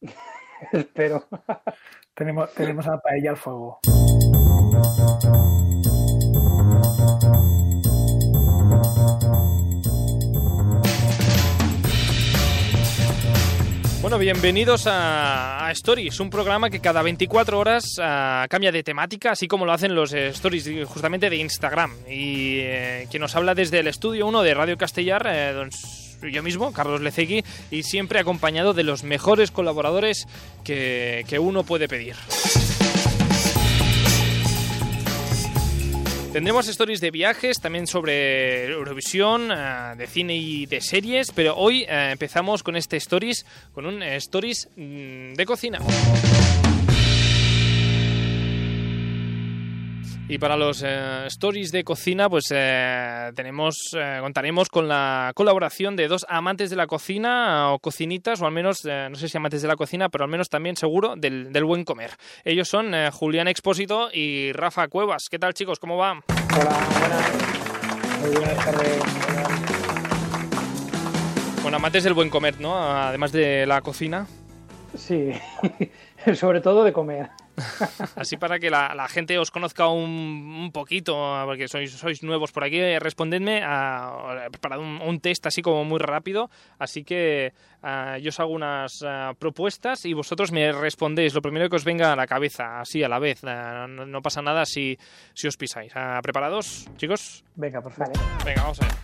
Espero. tenemos, tenemos a paella al fuego. Bueno, bienvenidos a, Stories, un programa que cada 24 horas ah, cambia de temática, así como lo hacen los eh, Stories justamente de Instagram. Y eh, quien nos habla desde el estudio 1 de Radio Castellar, eh, yo mismo, Carlos Lecegui, y siempre acompañado de los mejores colaboradores que, que uno puede pedir. Tendremos stories de viajes, también sobre Eurovisión, eh, de cine y de series, pero hoy eh, empezamos con este stories, con un eh, stories mm, de cocina. Y para los eh, stories de cocina, pues eh, tenemos, eh, contaremos con la colaboración de dos amantes de la cocina o cocinitas, o al menos, no sé si amantes de la cocina, pero al menos también seguro del, buen comer. Ellos son Julián Expósito y Rafa Cuevas. ¿Qué tal, chicos? ¿Cómo va? Hola, buenas. Muy buenas tardes. Con amantes del buen comer, ¿no? Además de la cocina. Sí, sobre todo de comer. Así para que la, gente os conozca un, poquito, porque sois, sois nuevos por aquí, respondedme a, para un, test así como muy rápido. Así que ah, yo os hago unas ah, propuestas y vosotros me respondéis lo primero que os venga a la cabeza, así a la vez. Ah, no, pasa nada si, si os pisáis. ¿Preparados, chicos? Venga, por favor. Venga, vamos a ver.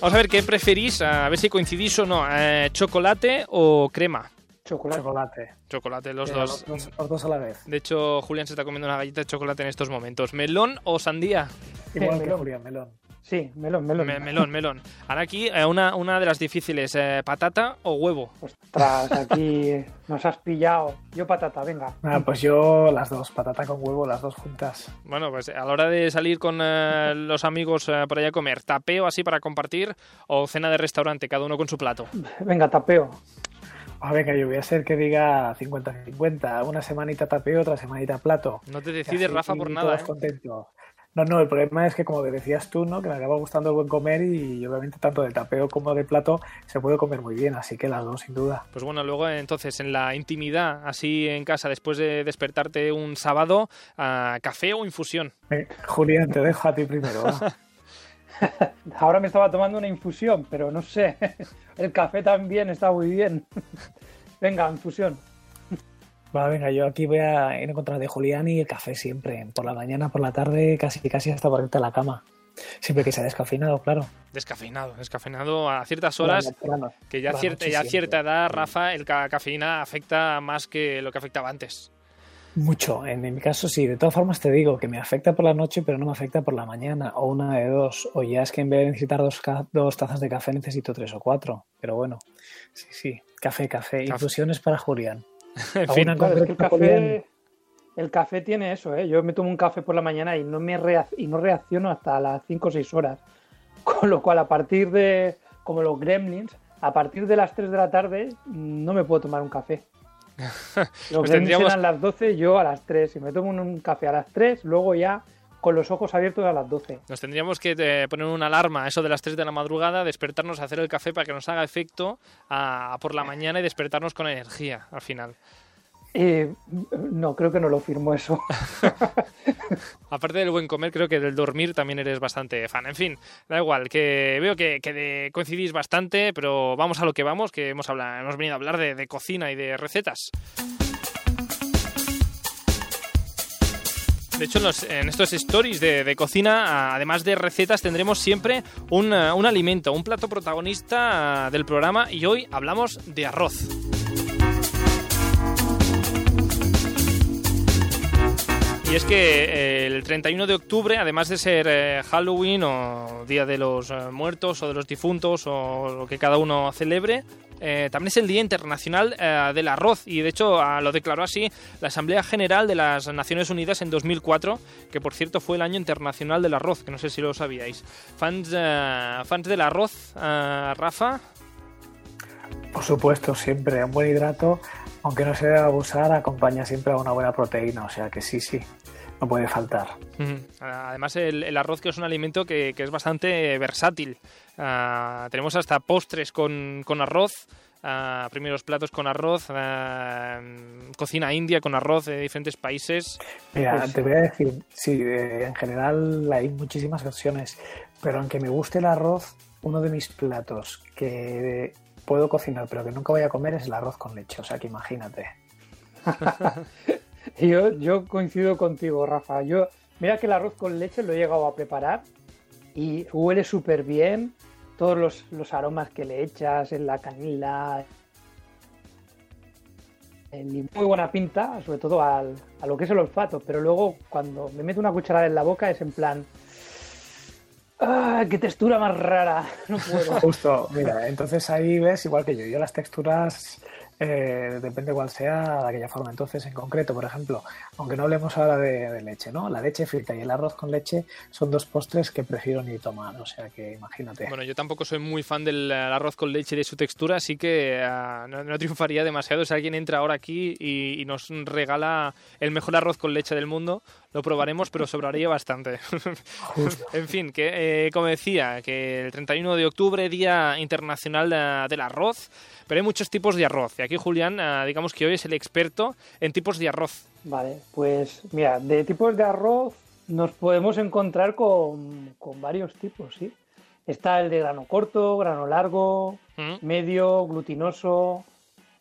Vamos a ver qué preferís, a ver si coincidís o no. Eh, ¿Chocolate o crema? Chocolate. Chocolate. los dos. Los dos. a la vez. De hecho, Julián se está comiendo una galleta de chocolate en estos momentos. ¿Melón o sandía? Igual que Julián, melón. Sí, melón, melón. melón, melón. Ahora aquí eh, una, una de las difíciles, eh, ¿patata o huevo? Ostras, aquí nos has pillado. Yo patata, venga. Ah, pues yo las dos, patata con huevo, las dos juntas. Bueno, pues a la hora de salir con eh, los amigos por allá a comer, ¿tapeo así para compartir o cena de restaurante, cada uno con su plato? Venga, tapeo. A ver, que yo voy a ser que diga 50-50. Una semanita tapeo, otra semanita plato. No te decides, Rafa, por nada. ¿eh? contento. No, no, el problema es que, como decías tú, ¿no? que me acaba gustando el buen comer y obviamente tanto de tapeo como de plato se puede comer muy bien, así que las dos, sin duda. Pues bueno, luego entonces en la intimidad, así en casa, después de despertarte un sábado, ¿café o infusión? Eh, Julián, te dejo a ti primero. Ahora me estaba tomando una infusión, pero no sé. El café también está muy bien. Venga, infusión. Va, venga, yo aquí voy a ir en contra de Julián y el café siempre. Por la mañana, por la tarde, casi casi hasta por irte a la cama. Siempre que sea descafeinado, claro. Descafeinado, descafeinado a ciertas horas. Que ya, cierta, ya a cierta edad, Rafa, el cafeína afecta más que lo que afectaba antes. Mucho, en, mi caso sí. De todas formas te digo que me afecta por la noche, pero no me afecta por la mañana, o una de dos. O ya es que en vez de necesitar dos, dos tazas de café necesito tres o cuatro. Pero bueno, sí, sí. Café, café. Infusiones para Julián. en fin, el, café, el café tiene eso, ¿eh? Yo me tomo un café por la mañana y no, me y no reacciono hasta las 5 o 6 horas. Con lo cual, a partir de, como los gremlins, a partir de las 3 de la tarde no me puedo tomar un café. Los pues tendríamos... a las 12, yo a las 3. Si me tomo un café a las 3, luego ya con los ojos abiertos a las 12. Nos tendríamos que eh, poner una alarma, eso de las 3 de la madrugada, despertarnos a hacer el café para que nos haga efecto por la mañana y despertarnos con energía al final. Eh, no, creo que no lo firmo eso. Aparte del buen comer, creo que del dormir también eres bastante fan. En fin, da igual, que veo que, coincidís bastante, pero vamos a lo que vamos, que hemos, venido a hablar de, cocina y de recetas. De hecho, en, estos stories de, cocina, además de recetas, tendremos siempre un, un alimento, un plato protagonista del programa y hoy hablamos de arroz. Y es que eh, el 31 de octubre, además de ser eh, Halloween o Día de los eh, Muertos o de los Difuntos o lo que cada uno celebre, también es el Día Internacional del Arroz y de hecho ah, lo declaró así la Asamblea General de las Naciones Unidas en 2004, que por cierto fue el año internacional del arroz, que no sé si lo sabíais. ¿Fans, fans del arroz, Rafa? Por supuesto, siempre un buen hidrato aunque no se debe abusar, acompaña siempre a una buena proteína, o sea que sí, sí. no puede faltar. Además, el, arroz que es un alimento que, es bastante versátil. Ah, tenemos hasta postres con, con arroz. Uh, primeros platos con arroz, cocina india con arroz de diferentes países. Mira, pues te voy a decir, sí, en general hay muchísimas versiones, pero aunque me guste el arroz, uno de mis platos que puedo cocinar pero que nunca voy a comer es el arroz con leche, o sea que imagínate. yo, yo coincido contigo, Rafa. Yo, mira que el arroz con leche lo he llegado a preparar y huele súper bien. Todos los, aromas que le echas en la canela. muy buena pinta, sobre todo a lo que es el olfato. Pero luego, cuando me meto una cucharada en la boca, es en plan. ¡Ah, ¡Qué textura más rara! No puedo. Justo, mira, entonces ahí ves, igual que yo, yo las texturas eh, depende cuál sea de aquella forma. Entonces, en concreto, por ejemplo, aunque no hablemos ahora de, leche, ¿no? La leche frita y el arroz con leche son dos postres que prefiero ni tomar, o sea que imagínate. Bueno, yo tampoco soy muy fan del arroz con leche y de su textura, así que ah, no, triunfaría demasiado si alguien entra ahora aquí y, nos regala el mejor arroz con leche del mundo. Lo probaremos, pero sobraría bastante. en fin, que eh, como decía, que el 31 de octubre, Día Internacional del Arroz, pero hay muchos tipos de arroz. Y aquí Julián, ah, digamos que hoy es el experto en tipos de arroz. Vale, pues mira, de tipos de arroz nos podemos encontrar con, varios tipos, ¿sí? Está el de grano corto, grano largo, mm. medio, glutinoso,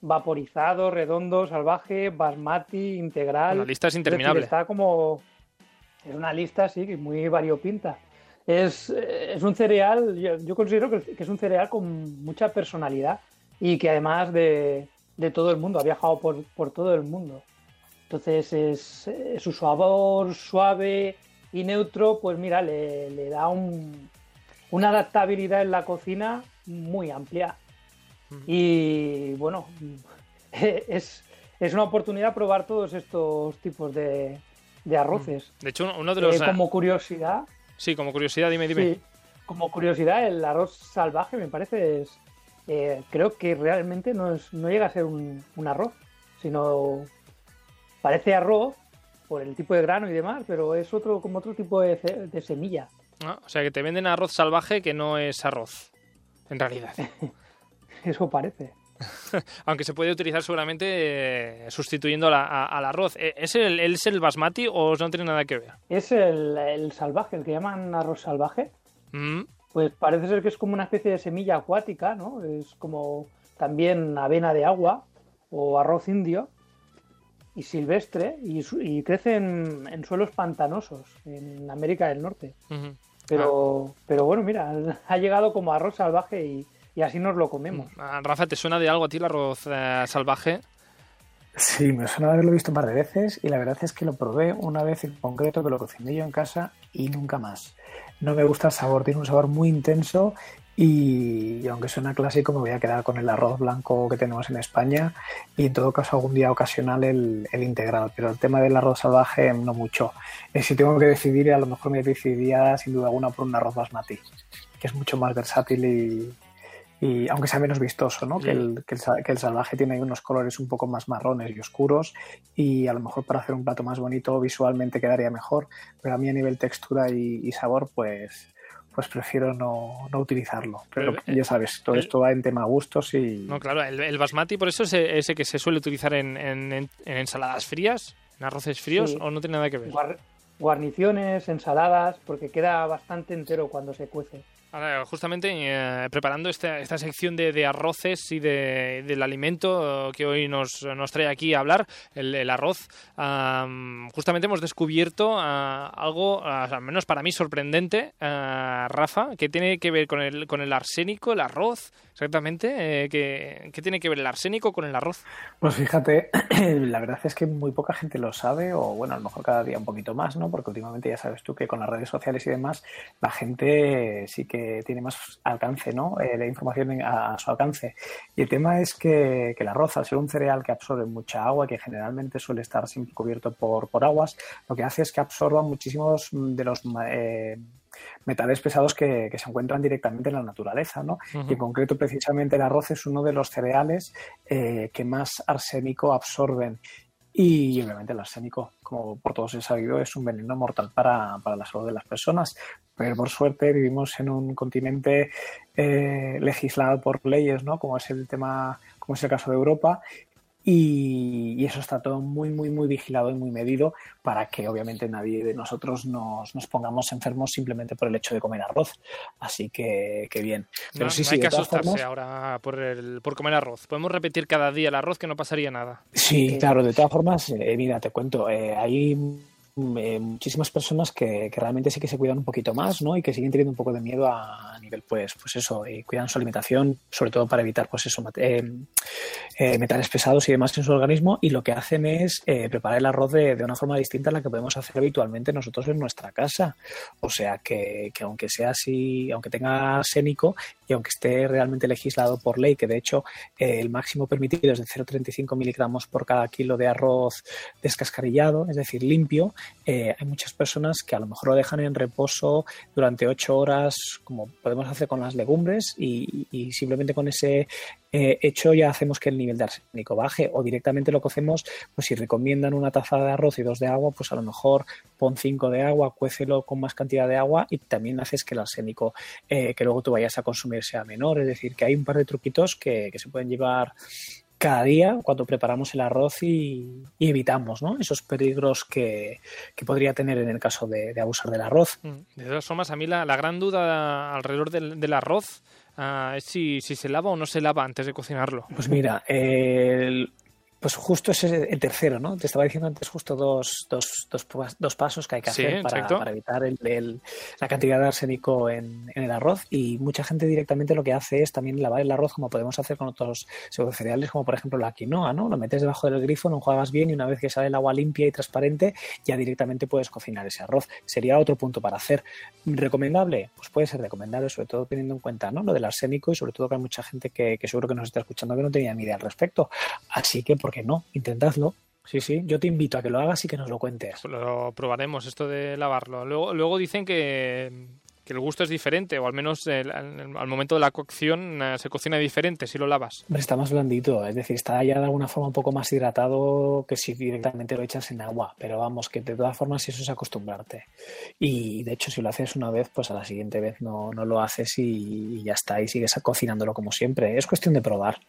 vaporizado, redondo, salvaje, basmati, integral. La lista es interminable. está como. Es una lista, sí, muy variopinta. Es, es un cereal, yo, considero que, es un cereal con mucha personalidad y que además de, de todo el mundo, ha viajado por, por todo el mundo. Entonces es, su sabor suave y neutro, pues mira, le, da una adaptabilidad en la cocina muy amplia. Y bueno, es, una oportunidad probar todos estos tipos de, arroces. De hecho, uno de los... Eh, como curiosidad... Sí, como curiosidad, dime, dime. como curiosidad, el arroz salvaje me parece es... Eh, creo que realmente no, es, no llega a ser un, un arroz, sino Parece arroz por el tipo de grano y demás, pero es otro como otro tipo de, semilla. Ah, o sea que te venden arroz salvaje que no es arroz, en realidad. Eso parece. Aunque se puede utilizar seguramente eh, sustituyendo al arroz. Eh, ¿Es el, ¿Es el basmati o no tiene nada que ver? Es el, salvaje, el que llaman arroz salvaje. Mm. Pues parece ser que es como una especie de semilla acuática, ¿no? Es como también avena de agua o arroz indio y silvestre y, crece en, suelos pantanosos en América del Norte. pero, ah. pero bueno, mira, ha llegado como arroz salvaje y, así nos lo comemos. Ah, Rafa, ¿te suena de algo a ti el arroz eh, salvaje? Sí, me suena de haberlo visto un par de veces y la verdad es que lo probé una vez en concreto que lo cociné yo en casa y nunca más. No me gusta el sabor, tiene un sabor muy intenso y, aunque suena clásico, me voy a quedar con el arroz blanco que tenemos en España y en todo caso algún día ocasional el, integral. Pero el tema del arroz salvaje no mucho. Eh, si tengo que decidir, a lo mejor me decidiría sin duda alguna por un arroz basmati, que es mucho más versátil y, aunque sea menos vistoso, ¿no? Que, el, que, el, salvaje tiene unos colores un poco más marrones y oscuros y a lo mejor para hacer un plato más bonito visualmente quedaría mejor, pero a mí a nivel textura y sabor pues pues prefiero no, utilizarlo. Pero, eh, ya sabes, todo esto va en tema gustos y... No, claro, el, basmati por eso es ese que se suele utilizar en, ensaladas frías, en arroces fríos, o no tiene nada que ver. Guarniciones, ensaladas, porque queda bastante entero cuando se cuece justamente eh, preparando esta, esta sección de, arroces y de, del alimento que hoy nos, nos trae aquí a hablar, el, arroz, justamente hemos descubierto ah, algo, al menos para mí, sorprendente, ah, Rafa, que tiene que ver con el, con el arsénico, el arroz, exactamente. Eh, ¿qué, tiene que ver el arsénico con el arroz? Pues fíjate, la verdad es que muy poca gente lo sabe, o bueno, a lo mejor cada día un poquito más, ¿no? Porque últimamente ya sabes tú que con las redes sociales y demás, la gente sí que tiene más alcance, ¿no? Eh, la información a, su alcance. Y el tema es que, el arroz, al ser un cereal que absorbe mucha agua, que generalmente suele estar siempre cubierto por, aguas, lo que hace es que absorba muchísimos de los eh, metales pesados que, se encuentran directamente en la naturaleza, ¿no? Y en concreto, precisamente, el arroz es uno de los cereales eh, que más arsénico absorben Y obviamente el arsénico, como por todos he sabido, es un veneno mortal para, para la salud de las personas. Pero por suerte vivimos en un continente eh, legislado por leyes, ¿no? Como es el tema, como es el caso de Europa, y, eso está todo muy, muy, muy vigilado y muy medido para que obviamente nadie de nosotros nos, nos pongamos enfermos simplemente por el hecho de comer arroz. Así que, que bien. Pero sí, sí, hay que asustarse ahora por, el, por comer arroz. Podemos repetir cada día el arroz que no pasaría nada. Sí, claro, de todas formas, eh, mira, te cuento, eh, hay eh, muchísimas personas que, que, realmente sí que se cuidan un poquito más, ¿no? Y que siguen teniendo un poco de miedo a, nivel, pues, pues eso, y cuidan su alimentación, sobre todo para evitar, pues eso, eh, eh, metales pesados y demás en su organismo. Y lo que hacen es preparar el arroz de, de, una forma distinta a la que podemos hacer habitualmente nosotros en nuestra casa. O sea que, que aunque sea así, aunque tenga sénico y aunque esté realmente legislado por ley, que de hecho el máximo permitido es de 0,35 miligramos por cada kilo de arroz descascarillado, es decir, limpio, eh, hay muchas personas que a lo mejor lo dejan en reposo durante ocho horas, como podemos hacer con las legumbres, y, simplemente con ese eh, hecho ya hacemos que el nivel de arsénico baje, o directamente lo cocemos, pues si recomiendan una taza de arroz y dos de agua, pues a lo mejor pon cinco de agua, cuécelo con más cantidad de agua y también haces que el arsénico eh, que luego tú vayas a consumir sea menor. Es decir, que hay un par de truquitos que se pueden llevar cada día cuando preparamos el arroz y, evitamos ¿no? esos peligros que, podría tener en el caso de, abusar del arroz. Mm. De todas formas, a mí la, gran duda alrededor del, arroz ah, es si, si, se lava o no se lava antes de cocinarlo. Pues mira, el, pues justo es el tercero, ¿no? Te estaba diciendo antes justo dos, dos, dos, dos pasos que hay que hacer para, evitar el, la cantidad de arsénico en, en, el arroz y mucha gente directamente lo que hace es también lavar el arroz como podemos hacer con otros cereales como por ejemplo la quinoa, ¿no? Lo metes debajo del grifo, lo enjuagas bien y una vez que sale el agua limpia y transparente ya directamente puedes cocinar ese arroz. Sería otro punto para hacer. ¿Recomendable? Pues puede ser recomendable, sobre todo teniendo en cuenta ¿no? lo del arsénico y sobre todo que hay mucha gente que, que seguro que nos está escuchando que no tenía ni idea al respecto. Así que ¿por no? Intentadlo. Sí, sí, yo te invito a que lo hagas y que nos lo cuentes. Lo probaremos, esto de lavarlo. Luego, luego dicen que, que el gusto es diferente, o al menos al momento de la cocción eh, se cocina diferente si lo lavas. está más blandito, es decir, está ya de alguna forma un poco más hidratado que si directamente lo echas en agua, pero vamos, que de todas formas eso es acostumbrarte. Y de hecho, si lo haces una vez, pues a la siguiente vez no, no lo haces y, y ya está, y sigues cocinándolo como siempre. Es cuestión de probar.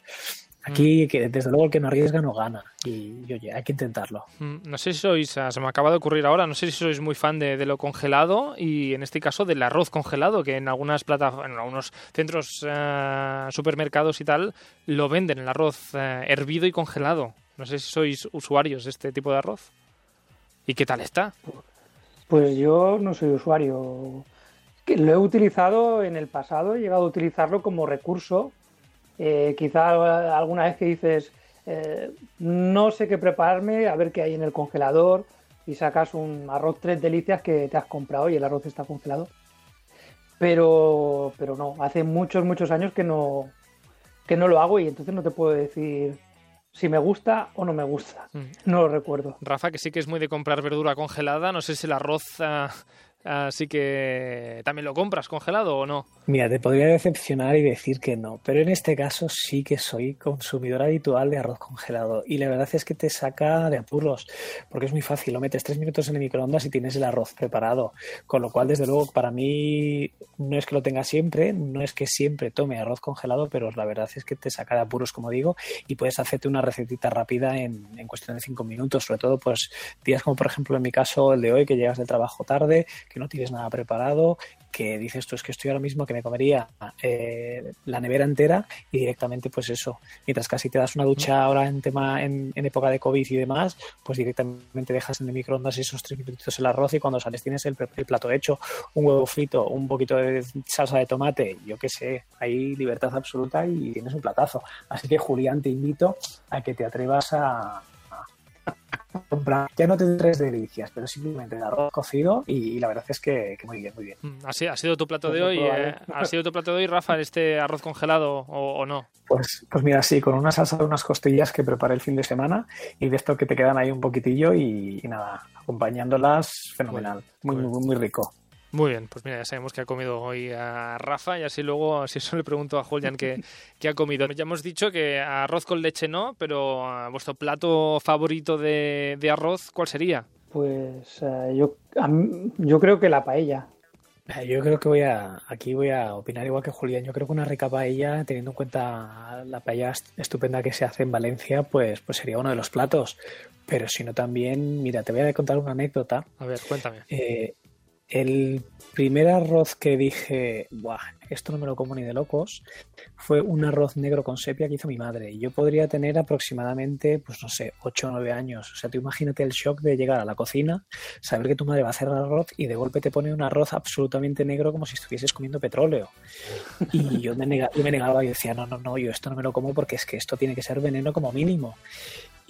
Aquí, mm. que desde luego, el que no arriesga no gana. Y oye, hay que intentarlo. Mm, no sé si sois, se me acaba de ocurrir ahora, no sé si sois muy fan de, lo congelado y en este caso del arroz congelado, que en algunas plataformas, en algunos centros, eh, supermercados y tal, lo venden, el arroz eh, hervido y congelado. No sé si sois usuarios de este tipo de arroz. ¿Y qué tal está? Pues yo no soy usuario. Lo he utilizado en el pasado, he llegado a utilizarlo como recurso eh, quizá alguna vez que dices, eh, no sé qué prepararme, a ver qué hay en el congelador y sacas un arroz tres delicias que te has comprado y el arroz está congelado. Pero, pero no, hace muchos, muchos años que no, que no lo hago y entonces no te puedo decir si me gusta o no me gusta. Mm. No lo recuerdo. Rafa, que sí que es muy de comprar verdura congelada, no sé si el arroz ah, Así que, ¿también lo compras congelado o no? Mira, te podría decepcionar y decir que no, pero en este caso sí que soy consumidor habitual de arroz congelado y la verdad es que te saca de apuros, porque es muy fácil, lo metes tres minutos en el microondas y tienes el arroz preparado, con lo cual desde luego para mí no es que lo tenga siempre, no es que siempre tome arroz congelado, pero la verdad es que te saca de apuros, como digo, y puedes hacerte una recetita rápida en, en cuestión de cinco minutos, sobre todo pues días como por ejemplo en mi caso el de hoy, que llegas del trabajo tarde, que no tienes nada preparado, que dices tú es que estoy ahora mismo que me comería eh, la nevera entera y directamente pues eso, mientras casi te das una ducha ahora en tema en, época de COVID y demás, pues directamente dejas en el microondas esos tres minutitos el arroz y cuando sales tienes el, plato hecho, un huevo frito, un poquito de salsa de tomate, yo qué sé, hay libertad absoluta y tienes un platazo. Así que Julián te invito a que te atrevas a, ya no te tres delicias, pero simplemente el arroz cocido y, la verdad es que, muy bien, muy bien. Mm, ¿Ha sido, tu plato de hoy? Eh, ¿Ha sido tu plato de hoy, Rafa, este arroz congelado o, no? Pues, pues mira, sí, con una salsa de unas costillas que preparé el fin de semana y de esto que te quedan ahí un poquitillo y, nada, acompañándolas, fenomenal, muy, muy, muy rico. Muy bien, pues mira, ya sabemos que ha comido hoy a Rafa y así luego, si eso le pregunto a Julián qué, ha comido. Ya hemos dicho que arroz con leche no, pero ah, vuestro plato favorito de, arroz, ¿cuál sería? Pues eh, yo, yo creo que la paella. Eh, yo creo que voy a, aquí voy a opinar igual que Julián. Yo creo que una rica paella, teniendo en cuenta la paella estupenda que se hace en Valencia, pues, pues sería uno de los platos. Pero si no también, mira, te voy a contar una anécdota. A ver, cuéntame. Eh, el primer arroz que dije, Buah, esto no me lo como ni de locos, fue un arroz negro con sepia que hizo mi madre. Yo podría tener aproximadamente, pues no sé, 8 o 9 años. O sea, tú imagínate el shock de llegar a la cocina, saber que tu madre va a hacer arroz y de golpe te pone un arroz absolutamente negro como si estuvieses comiendo petróleo. Y yo me, negaba, yo me negaba y decía, no, no, no, yo esto no me lo como porque es que esto tiene que ser veneno como mínimo.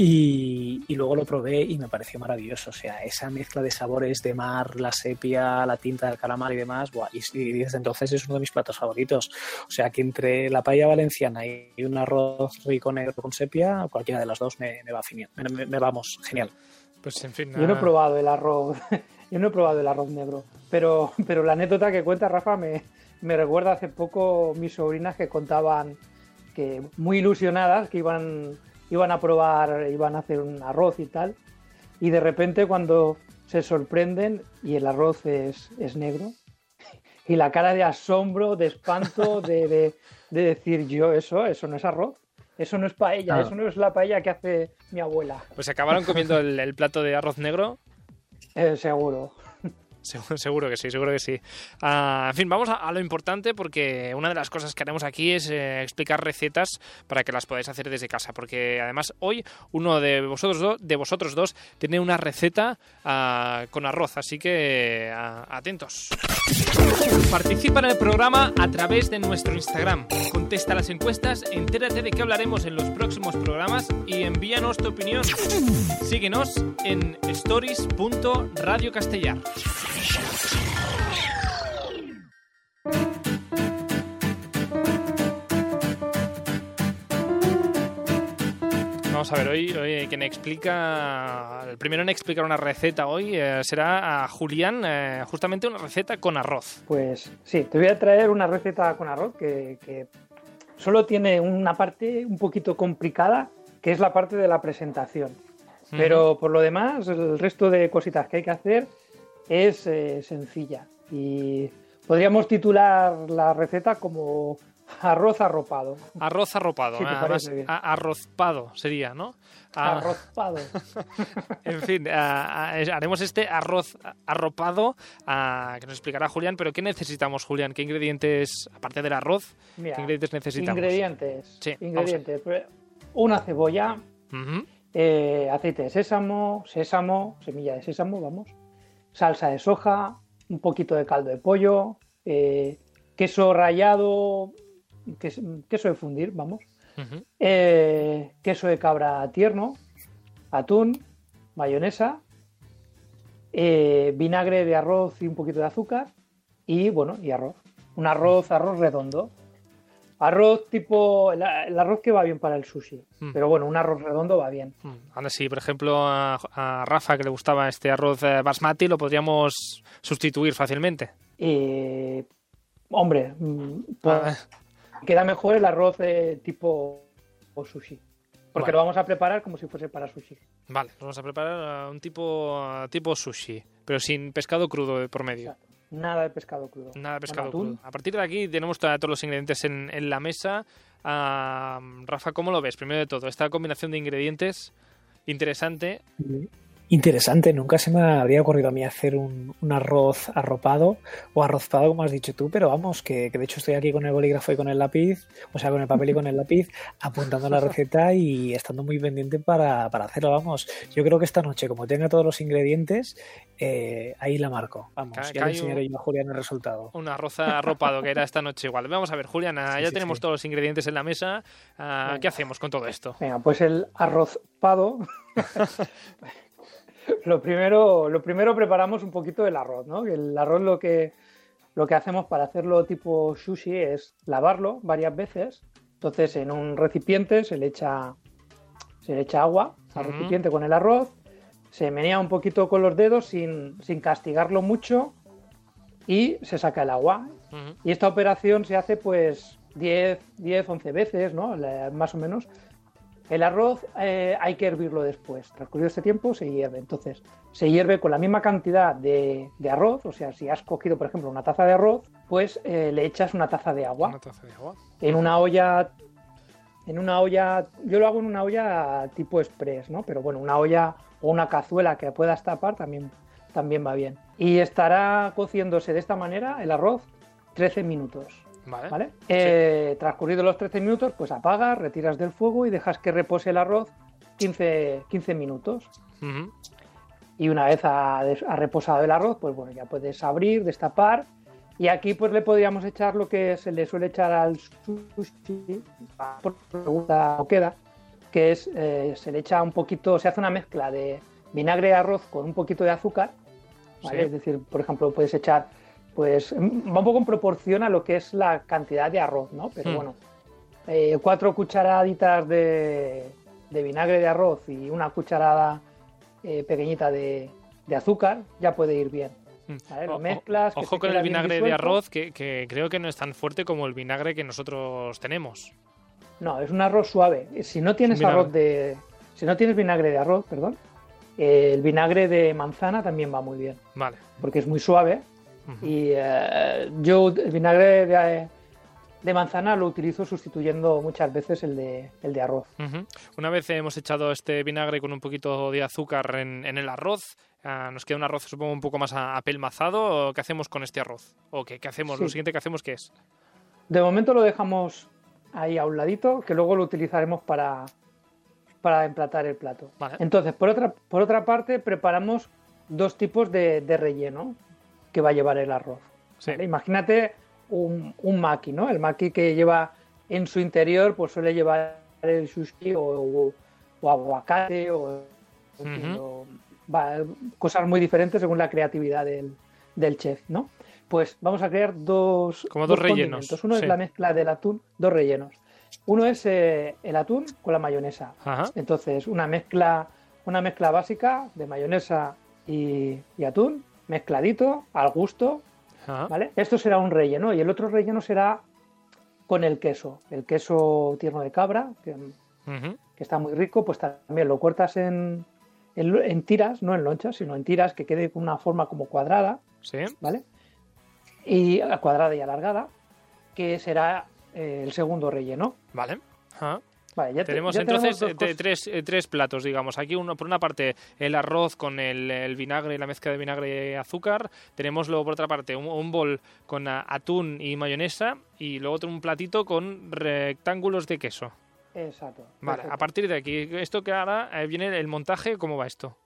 Y, luego lo probé y me pareció maravilloso. O sea, esa mezcla de sabores de mar, la sepia, la tinta del calamar y demás, y, desde entonces es uno de mis platos favoritos. O sea, que entre la paella valenciana y un arroz rico negro con sepia, cualquiera de las dos me, va me, me, vamos, genial. Pues en fin. Yo no he probado el arroz, yo no he probado el arroz negro, pero, pero la anécdota que cuenta Rafa me, me recuerda hace poco mis sobrinas que contaban que muy ilusionadas que iban iban a probar, iban a hacer un arroz y tal, y de repente cuando se sorprenden y el arroz es, negro, y la cara de asombro, de espanto, de, decir yo, eso, eso no es arroz. Eso no es paella, eso no es la paella que hace mi abuela. Pues acabaron comiendo el, plato de arroz negro. Eh, seguro. Seguro que sí, seguro que sí. Ah, en fin, vamos a, lo importante porque una de las cosas que haremos aquí es eh, explicar recetas para que las podáis hacer desde casa. Porque además hoy uno de vosotros, dos, de vosotros dos tiene una receta ah, con arroz, así que ah, atentos. Participa en el programa a través de nuestro Instagram. Contesta las encuestas, entérate de qué hablaremos en los próximos programas y envíanos tu opinión. Síguenos en stories.radiocastellar. Vamos a ver, hoy, quien explica, el primero en explicar una receta hoy eh, será a Julián, eh, justamente una receta con arroz. Pues sí, te voy a traer una receta con arroz que, solo tiene una parte un poquito complicada, que es la parte de la presentación. Pero por lo demás, el resto de cositas que hay que hacer es eh, sencilla y podríamos titular la receta como arroz arropado. Arroz arropado, arrozpado sería, ¿no? Arrozpado. en fin, haremos este arroz arropado que nos explicará Julián, pero ¿qué necesitamos, Julián? ¿Qué ingredientes, aparte del arroz, qué ingredientes necesitamos? Ingredientes. ingredientes. Pues, una cebolla, eh, aceite de sésamo, sésamo, semilla de sésamo, vamos, salsa de soja, un poquito de caldo de pollo, eh, queso rallado, queso de fundir, vamos, eh, queso de cabra tierno, atún, mayonesa, eh, vinagre de arroz y un poquito de azúcar y bueno, y arroz. Un arroz, arroz redondo. Arroz tipo. El, arroz que va bien para el sushi. Hmm. Pero bueno, un arroz redondo va bien. Hmm. Ahora sí, por ejemplo, a, Rafa que le gustaba este arroz eh, basmati, lo podríamos sustituir fácilmente. Eh, hombre, mm, pues, queda mejor el arroz tipo sushi. Porque lo vamos a preparar como si fuese para sushi. Vale, vamos a preparar un tipo, tipo sushi, pero sin pescado crudo por medio. Nada de pescado crudo. Nada de pescado crudo. A partir de aquí tenemos todos los ingredientes en, en la mesa. Ah, Rafa, ¿cómo lo ves? Primero de todo, esta combinación de ingredientes interesante. Interesante, nunca se me habría ocurrido a mí hacer un, arroz arropado o arrozado, como has dicho tú, pero vamos, que, de hecho estoy aquí con el bolígrafo y con el lápiz, o sea, con el papel y con el lápiz, apuntando la receta y estando muy pendiente para, hacerlo, vamos. Yo creo que esta noche, como tenga todos los ingredientes, eh, ahí la marco. Vamos, ya le enseñaré yo a Julián el resultado. Un arroz arropado que era esta noche igual. Vamos a ver, Juliana, ya tenemos todos los ingredientes en la mesa. Ah, ¿Qué hacemos con todo esto? Venga, pues el arrozpado. lo primero, lo primero preparamos un poquito el arroz, ¿no? El arroz lo que, lo que hacemos para hacerlo tipo sushi es lavarlo varias veces. Entonces en un recipiente se le echa, se le echa agua al recipiente con el arroz, se menea un poquito con los dedos sin, castigarlo mucho y se saca el agua. Y esta operación se hace pues 10, 10 11 veces, ¿no? más o menos. El arroz eh, hay que hervirlo después. Transcurrido este tiempo se hierve. Entonces, se hierve con la misma cantidad de, arroz. O sea, si has cogido, por ejemplo, una taza de arroz, pues eh, le echas una taza de agua. Una taza de agua. En una olla. En una olla. Yo lo hago en una olla tipo express, ¿no? Pero bueno, una olla o una cazuela que puedas tapar también, también va bien. Y estará cociéndose de esta manera el arroz 13 minutos. Vale. Eh, transcurridos los 13 minutos, pues apagas, retiras del fuego y dejas que repose el arroz 15, 15 minutos. Y una vez ha, reposado el arroz, pues bueno, ya puedes abrir, destapar. Y aquí pues le podríamos echar lo que se le suele echar al sushi, por pregunta o queda, que es, eh, se le echa un poquito, se hace una mezcla de vinagre de arroz con un poquito de azúcar. Es decir, por ejemplo, puedes echar pues va un poco en proporción a lo que es la cantidad de arroz, ¿no? Pero hmm. bueno, eh, cuatro cucharaditas de, vinagre de arroz y una cucharada eh, pequeñita de, azúcar ya puede ir bien. Hmm. Lo mezclas. Ojo con el vinagre de arroz, que, creo que no es tan fuerte como el vinagre que nosotros tenemos. No, es un arroz suave. Si no tienes arroz de. Si no tienes vinagre de arroz, perdón, el vinagre de manzana también va muy bien. Vale. Porque es muy suave y eh, yo el vinagre de, manzana lo utilizo sustituyendo muchas veces el de, el de arroz. Una vez hemos echado este vinagre con un poquito de azúcar en, el arroz, ah, nos queda un arroz supongo un poco más apelmazado. ¿Qué hacemos con este arroz? ¿O qué, hacemos? ¿Lo siguiente que hacemos qué es? De momento lo dejamos ahí a un ladito, que luego lo utilizaremos para, para emplatar el plato. Entonces, por otra, por otra parte, preparamos dos tipos de, de relleno que va a llevar el arroz. Imagínate un, un maki, ¿no? El maki que lleva en su interior, pues suele llevar el sushi o, aguacate o, cosas muy diferentes según la creatividad del, chef, ¿no? Pues vamos a crear dos, Como dos, rellenos. Uno es la mezcla del atún, dos rellenos. Uno es eh, el atún con la mayonesa. Entonces, una mezcla, una mezcla básica de mayonesa y atún mezcladito, al gusto, ¿vale? Esto será un relleno y el otro relleno será con el queso, el queso tierno de cabra, que, está muy rico, pues también lo cortas en, en, tiras, no en lonchas, sino en tiras que quede con una forma como cuadrada, ¿Sí? ¿vale? Y cuadrada y alargada, que será eh, el segundo relleno. Vale tenemos entonces eh, tres, eh, tres, platos, digamos. Aquí uno por una parte el arroz con el, vinagre y la mezcla de vinagre y azúcar. Tenemos luego por otra parte un, bol con atún y mayonesa y luego otro un platito con rectángulos de queso. Exacto. Vale, a partir de aquí, esto que ahora eh, viene el montaje, ¿cómo va esto?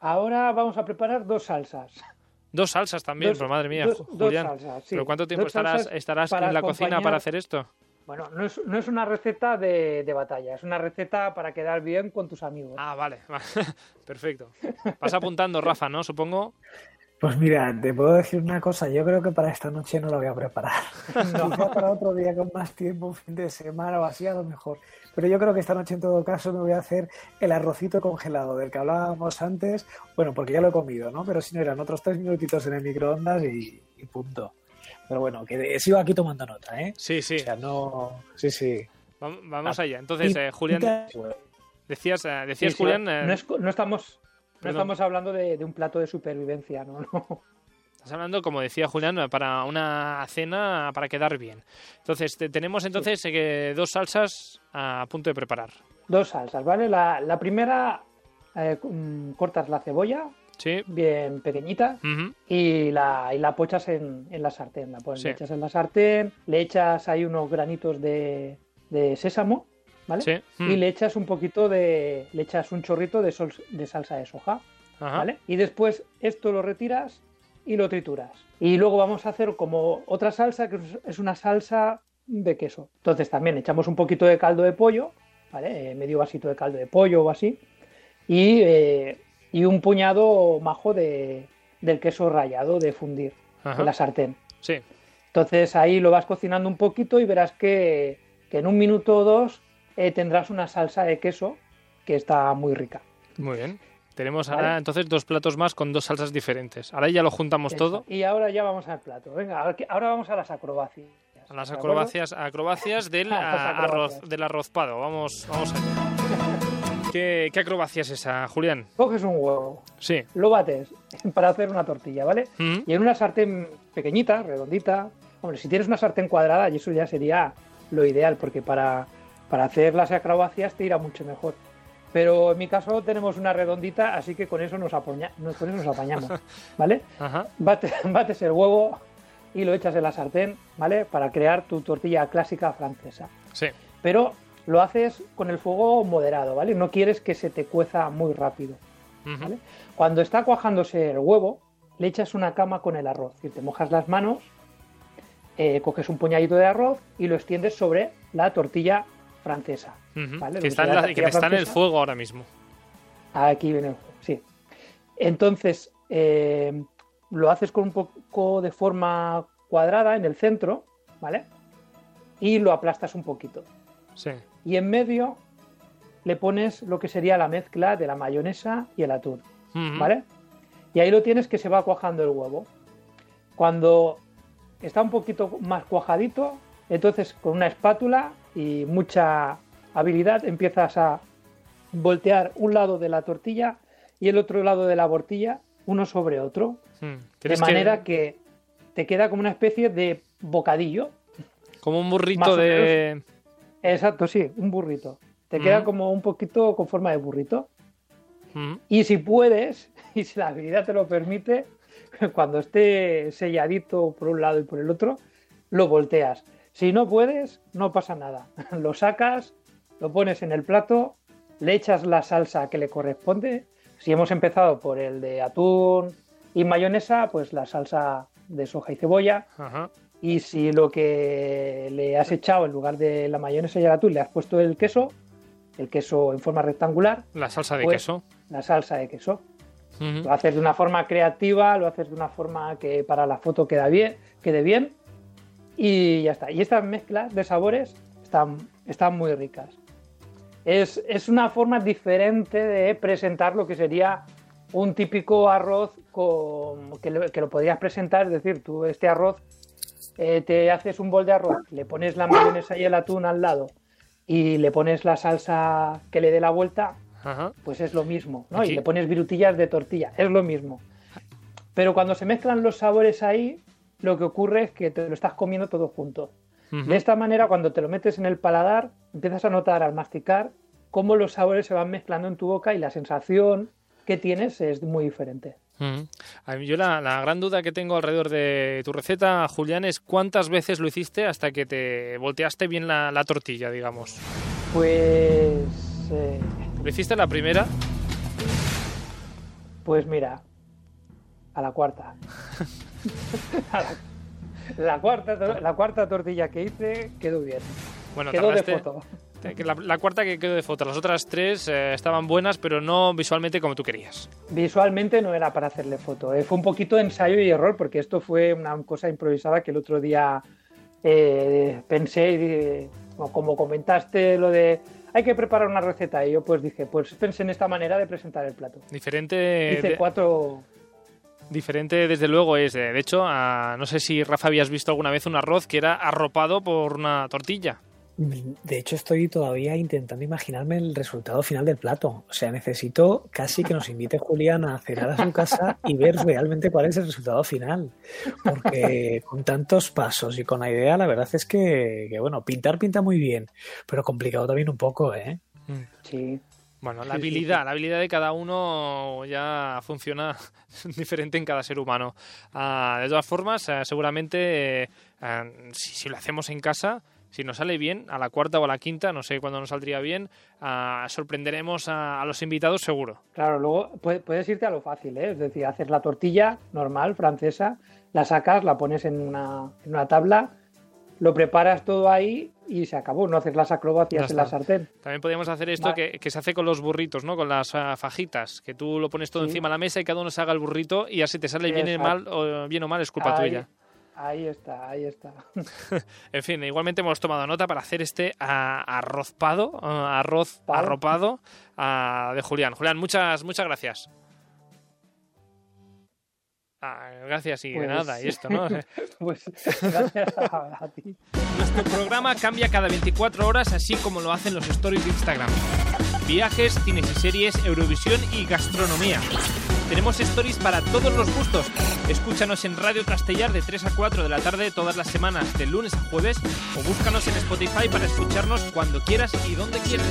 Ahora vamos a preparar dos salsas. Dos salsas también, pero madre mía, Julián. ¿Pero cuánto tiempo estarás, estarás en la cocina para hacer esto? Bueno, no es, no es una receta de, batalla, es una receta para quedar bien con tus amigos. Ah, vale, perfecto. Vas apuntando, Rafa, ¿no? Supongo. Pues mira, te puedo decir una cosa, yo creo que para esta noche no lo voy a preparar. No. para otro día con más tiempo, un fin de semana o así, a lo mejor. Pero yo creo que esta noche en todo caso me voy a hacer el arrocito congelado del que hablábamos antes. Bueno, porque ya lo he comido, ¿no? Pero si no eran otros tres minutitos en el microondas y punto. Pero bueno, que sigo aquí tomando nota, ¿eh? Sí, sí. O sea, no. Sí, sí. Vamos, allá. Entonces, eh, Julián. Decías, eh, decías Julián. Eh, no, estamos, no estamos hablando de, un plato de supervivencia, ¿no? no. Estás hablando, como decía Julián, para una cena para quedar bien. Entonces, tenemos entonces dos salsas a punto de preparar. Dos salsas, ¿vale? La, la primera, mm, cortas la cebolla, bien pequeñita y, la, y la pochas en, en la sartén. La pones, echas en la sartén, le echas ahí unos granitos de, de sésamo, ¿vale? Y mm. le echas un poquito de. le echas un chorrito de, de salsa de soja, ¿vale? Y después esto lo retiras y lo trituras. Y luego vamos a hacer como otra salsa que es una salsa de queso. Entonces también echamos un poquito de caldo de pollo, ¿vale? Eh, medio vasito de caldo de pollo o así. Y eh, y un puñado majo de, del queso rallado de fundir en la sartén. Sí. Entonces ahí lo vas cocinando un poquito y verás que, en un minuto o dos eh, tendrás una salsa de queso que está muy rica. Muy bien. Tenemos ahora entonces dos platos más con dos salsas diferentes. Ahora ya lo juntamos todo. Y ahora ya vamos al plato. Venga, ahora vamos a las acrobacias. A las acrobacias, acrobacias del arroz, del arrozpado. Vamos, vamos allá. ¿Qué, ¿Qué acrobacia es esa, Julián? Coges un huevo. Sí. Lo bates para hacer una tortilla, ¿vale? Mm. Y en una sartén pequeñita, redondita. Hombre, si tienes una sartén cuadrada, y eso ya sería lo ideal, porque para, para hacer las acrobacias te irá mucho mejor. Pero en mi caso tenemos una redondita, así que con eso nos, apoña, con eso nos apañamos, ¿vale? Ajá. Bates, bates el huevo y lo echas en la sartén, ¿vale? Para crear tu tortilla clásica francesa. Sí. Pero lo haces con el fuego moderado, ¿vale? No quieres que se te cueza muy rápido. Cuando está cuajándose el huevo, le echas una cama con el arroz. Es decir, te mojas las manos, eh, coges un puñadito de arroz y lo extiendes sobre la tortilla francesa. Vale, que está, en sería la- la que tortilla está en el fuego ahora mismo. Aquí viene el juego, sí. Entonces, eh, lo haces con un poco de forma cuadrada en el centro, ¿vale? Y lo aplastas un poquito. Sí. Y en medio le pones lo que sería la mezcla de la mayonesa y el atún. ¿vale? Y ahí lo tienes que se va cuajando el huevo. Cuando está un poquito más cuajadito, entonces con una espátula y mucha habilidad empiezas a voltear un lado de la tortilla y el otro lado de la tortilla uno sobre otro, Mm. de manera que... te queda como una especie de bocadillo. Como un burrito de. Exacto, sí, un burrito. Te queda como un poquito con forma de burrito. Ujú. Y si puedes, y si la habilidad te lo permite, cuando esté selladito por un lado y por el otro, lo volteas. Si no puedes, no pasa nada. Lo sacas, lo pones en el plato, le echas la salsa que le corresponde. Si hemos empezado por el de atún y mayonesa, pues la salsa de soja y cebolla. Ajá. Y si lo que le has echado en lugar de la mayonesa y el atún le has puesto el queso, el queso en forma rectangular, La salsa de Pues- queso. la salsa de queso. Lo haces de una forma creativa, lo haces de una forma que para la foto queda bien, quede bien y ya está. Y estas mezclas de sabores están, están muy ricas. Es, es una forma diferente de presentar lo que sería un típico arroz con, que, lo, que lo podrías presentar, es decir, tú este arroz eh, te haces un bol de arroz, le pones la mayonesa y el atún al lado y le pones la salsa que le dé la vuelta, Ajá. pues es lo mismo, ¿no? Aquí- Y le pones virutillas de tortilla, es lo mismo. Pero cuando se mezclan los sabores ahí, lo que ocurre es que te lo estás comiendo todo junto. De esta manera, cuando te lo metes en el paladar, empiezas a notar al masticar cómo los sabores se van mezclando en tu boca y la sensación que tienes es muy diferente. Ujú. A mí, Yo la, la gran duda que tengo alrededor de tu receta, Julián, es cuántas veces lo hiciste hasta que te volteaste bien la, la tortilla, digamos. Pues, eh, ¿Lo hiciste la primera? pues mira, a la cuarta. A la, la cuarta, la cuarta tortilla que hice quedó bien. Bueno, Quedó de tardaste- foto. Que La, la cuarta que quedó de foto. Las otras tres eh, estaban buenas, pero no visualmente como tú querías. Visualmente no era para hacerle foto, eh, fue un poquito ensayo y error porque esto fue una cosa improvisada que el otro día eh, pensé y bueno, como comentaste lo de hay que preparar una receta y yo pues dije, pues pensé en esta manera de presentar el plato. Diferente, Hice de- cuatro, diferente desde luego es. eh, De hecho, a- no sé si Rafa habías visto alguna vez un arroz que era arropado por una tortilla. De hecho, estoy todavía intentando imaginarme el resultado final del plato. O sea, necesito casi que nos invite Julián a cenar a su casa y ver realmente cuál es el resultado final. Porque con tantos pasos y con la idea, la verdad es que, que, bueno, pintar pinta muy bien, pero complicado también un poco, ¿eh? sí. Bueno, la habilidad, la habilidad de cada uno ya funciona diferente en cada ser humano. Ah, de todas formas, eh, seguramente eh, ah, si, si lo hacemos en casa, si nos sale bien, a la cuarta o a la quinta, no sé cuándo nos saldría bien, ah, sorprenderemos a, a los invitados seguro. Claro, luego puede- puedes irte a lo fácil, ¿eh? es decir, haces la tortilla normal, francesa, la sacas, la pones en una, en una tabla, lo preparas todo ahí y se acabó, no haces las acrobacias en la sartén. También podríamos hacer esto Vale. que, que se hace con los burritos, ¿no? Con las ah, fajitas, que tú lo pones todo Sí. encima de la mesa y cada uno se haga el burrito y así te sale bien, Exacto. mal, o, bien o mal es culpa Ahí- tuya. Ahí está, ahí está. en fin, igualmente hemos tomado nota para hacer este arrozpado, arroz arropado de Julián. Julián, muchas, muchas gracias. Ah, gracias y pues nada, y esto, ¿no? pues gracias a, ti. Nuestro programa cambia cada 24 horas, así como lo hacen los stories de Instagram. Viajes, cines y series, Eurovisión y gastronomía. Tenemos stories para todos los gustos. Escúchanos en Radio Castellar de 3 a 4 de la tarde todas las semanas, de lunes a jueves, o búscanos en Spotify para escucharnos cuando quieras y donde quieras.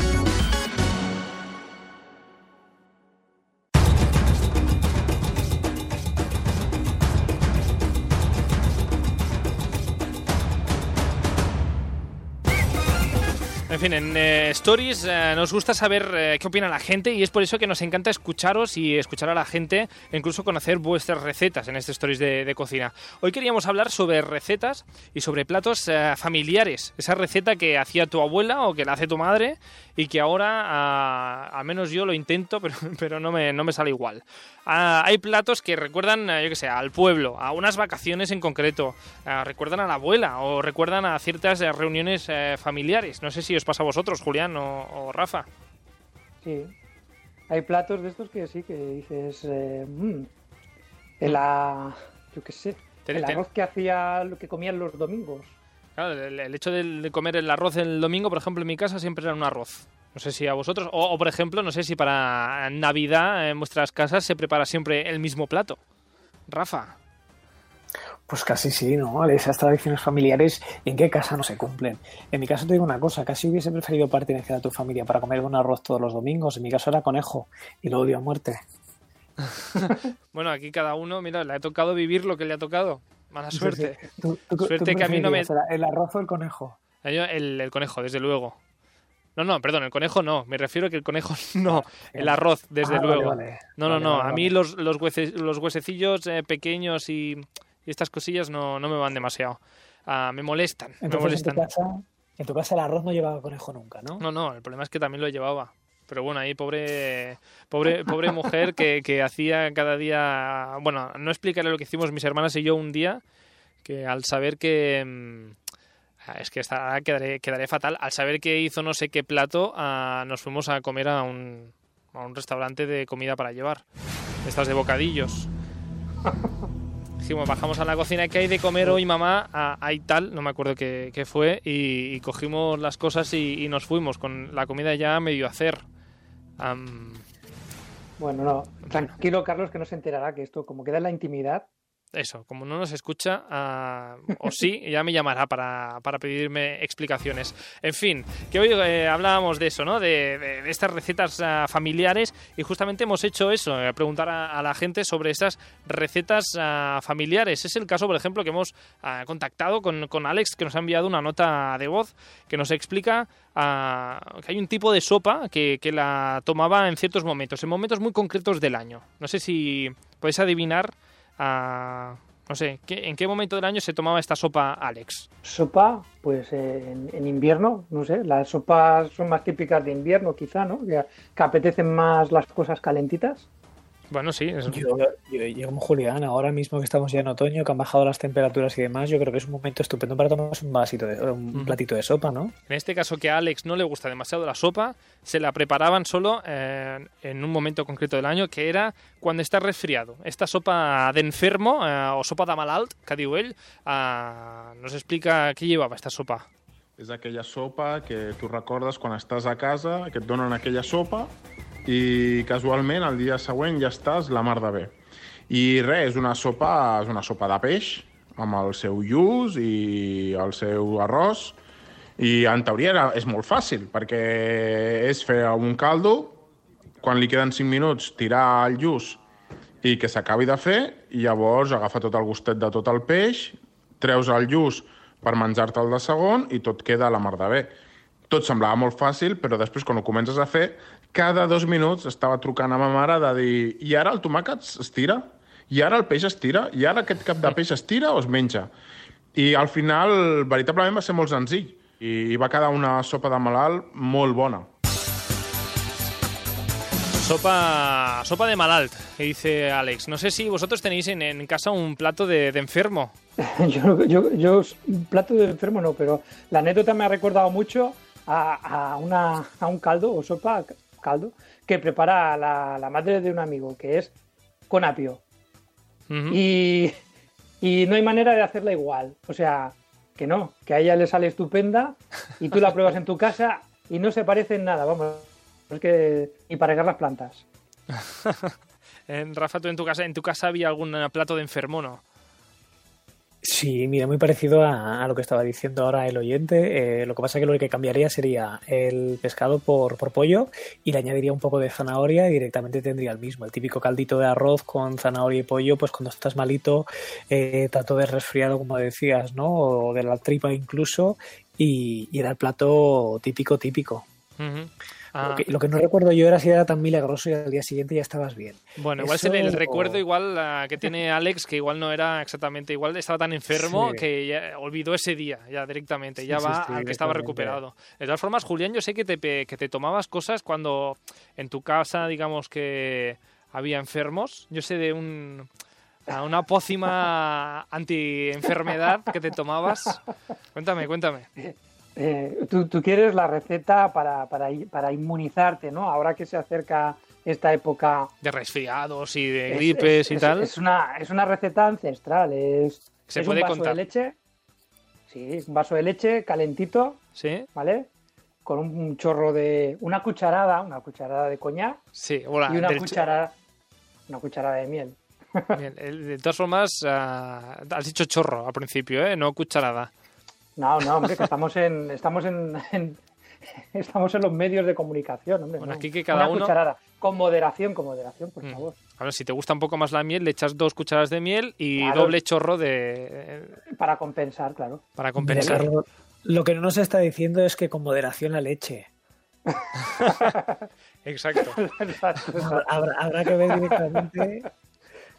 En fin, en eh, Stories eh, nos gusta saber eh, qué opina la gente y es por eso que nos encanta escucharos y escuchar a la gente e incluso conocer vuestras recetas en este Stories de, cocina. Hoy queríamos hablar sobre recetas y sobre platos familiares. Esa receta que hacía tu abuela o que la hace tu madre y que ahora, al menos yo lo intento, pero, no, me, sale igual. Ah, hay platos que recuerdan, yo que sé, al pueblo, a unas vacaciones en concreto, recuerdan a la abuela o recuerdan a ciertas reuniones familiares. No sé si os pasa a vosotros, Julián o, Rafa. Sí, hay platos de estos que sí, que dices, eh, mmm, el, yo qué sé, el arroz que hacía, lo que comían los domingos. Claro, el, hecho de, comer el arroz el domingo, por ejemplo, en mi casa siempre era un arroz. No sé si a vosotros, o, por ejemplo, no sé si para Navidad en vuestras casas se prepara siempre el mismo plato. Rafa. Pues casi sí, ¿no? Esas tradiciones familiares, ¿en qué casa no se cumplen? En mi caso te digo una cosa, casi hubiese preferido pertenecer a tu familia para comer un arroz todos los domingos. En mi caso era conejo y lo odio a muerte. bueno, aquí cada uno, mira, le ha tocado vivir lo que le ha tocado. Mala suerte. suerte que a mí no me... ¿El arroz o el conejo? El, el, conejo, desde luego. No, no, perdón, el conejo no. Me refiero a que el conejo no. El arroz, desde ah, luego. No, no, no. a mí los, los, los huesecillos eh, pequeños y y estas cosillas no, no me van demasiado. Ah, me molestan. me molestan. En tu, casa, el arroz no llevaba conejo nunca, ¿no? No, no, el problema es que también lo llevaba. Pero bueno, ahí pobre, pobre, pobre mujer que, que hacía cada día. Bueno, no explicaré lo que hicimos mis hermanas y yo un día, que al saber que. Mm, es que estará, quedaré, quedaré fatal. Al saber que hizo no sé qué plato, ah, nos fuimos a comer a un, a un restaurante de comida para llevar. Estas de bocadillos. dijimos, bajamos a la cocina que hay de comer hoy, mamá, hay tal, no me acuerdo qué, fue, y, cogimos las cosas y, nos fuimos con la comida ya medio a hacer. Bueno, no, tranquilo, Carlos, que no se enterará que esto, como queda en la intimidad, eso, como no nos escucha, ah, o sí, ya me llamará para, pedirme explicaciones. En fin, que hoy eh, hablábamos de eso, ¿no? De, estas recetas ah, familiares y justamente hemos hecho eso, eh, preguntar a, la gente sobre estas recetas ah, familiares. Es el caso, por ejemplo, que hemos contactado con, con, Alex, que nos ha enviado una nota de voz que nos explica que hay un tipo de sopa que, que la tomaba en ciertos momentos, en momentos muy concretos del año. No sé si podéis adivinar no sé, ¿en qué momento del año se tomaba esta sopa, Alex? Sopa, pues en, invierno, no sé, las sopas son más típicas de invierno quizá, ¿no? que apetecen más las cosas calentitas. Bueno, sí. Yo, yo, como Julián, ahora mismo que estamos ya en otoño, que han bajado las temperaturas y demás, yo creo que es un momento estupendo para tomar un vasito de, un platito de sopa, ¿no? En este caso que a Alex no le gusta demasiado la sopa, se la preparaban solo eh, en un momento concreto del año, que era cuando está resfriado. Esta sopa de enfermo, eh, o sopa de malalt, que diu ell, eh, nos explica qué llevaba esta sopa. És aquella sopa que tu recordes quan estàs a casa, que et donen aquella sopa i casualment el dia següent ja estàs la mar de bé. I res, és una sopa, és una sopa de peix, amb el seu lluç i el seu arròs, i en teoria és molt fàcil, perquè és fer un caldo, quan li queden 5 minuts tirar el lluç i que s'acabi de fer, i llavors agafa tot el gustet de tot el peix, treus el lluç per menjar-te el de segon i tot queda a la mar de bé. Tot semblava molt fàcil, però després quan ho comences a fer cada dos minuts estava trucant a ma mare de dir i ara el tomàquet es tira? I ara el peix es tira? I ara aquest cap de peix es tira o es menja? I al final, veritablement, va ser molt senzill. I va quedar una sopa de malalt molt bona. Sopa, sopa de malalt, que dice Alex. No sé si vosotros tenéis en, en casa un plato de, de enfermo. yo, yo, yo, un plato de enfermo no, pero la anécdota me ha recordado mucho a, a, una, a un caldo o sopa, caldo, que prepara la, la madre de un amigo, que es con apio. Y, y no hay manera de hacerla igual. O sea, que no, que a ella le sale estupenda y tú la pruebas en tu casa y no se parece en nada, vamos. Es que ni para regar las plantas. En, Rafa, tú en tu casa, en tu casa había algún eh, plato de enfermo, ¿no? Sí, mira, muy parecido a, a lo que estaba diciendo ahora el oyente. Eh, lo que pasa es que lo que cambiaría sería el pescado por, por pollo y le añadiría un poco de zanahoria y directamente tendría el mismo. El típico caldito de arroz con zanahoria y pollo, pues cuando estás malito, eh, tanto de resfriado como decías, ¿no? O de la tripa incluso, y, y era el plato típico, típico. Ah, Lo, que, lo que no recuerdo yo era si era tan milagroso y al día siguiente ya estabas bien. bueno, igual eso- se ve el recuerdo igual que tiene Alex, que igual no era exactamente igual, estaba tan enfermo Sí. que ya olvidó ese día, ya directamente, ya Sí, va sí, al que estaba recuperado. De todas formas, Julián, yo sé que te, que te tomabas cosas cuando en tu casa, digamos que había enfermos. Yo sé de un, una pócima anti-enfermedad que te tomabas. Cuéntame, cuéntame. Eh, tú, tú quieres la receta para, para, para inmunizarte, ¿no? Ahora que se acerca esta época. De resfriados y de es- gripes es- y es- tal. Es una, es una receta ancestral. Es, Se es puede un vaso contar. de leche. Sí, un vaso de leche calentito, ¿Sí? ¿vale? Con un chorro de. Una cucharada, una cucharada de coñac Sí, hola. y una cucharada. Una cucharada de miel. Bien, de todas formas, ah, has dicho chorro al principio, ¿eh? No cucharada. No, no, hombre, que estamos en. Estamos en, en- estamos en los medios de comunicación, hombre. Bueno, no. aquí que cada Una uno- cucharada. Con moderación, con moderación, por Mm. favor. A ver, si te gusta un poco más la miel, le echas dos cucharadas de miel y Claro. doble chorro de Para compensar, claro. para compensar. Lo que no nos está diciendo es que con moderación la leche. Exacto. Exacto, exacto. Habrá, habrá- habrá que ver directamente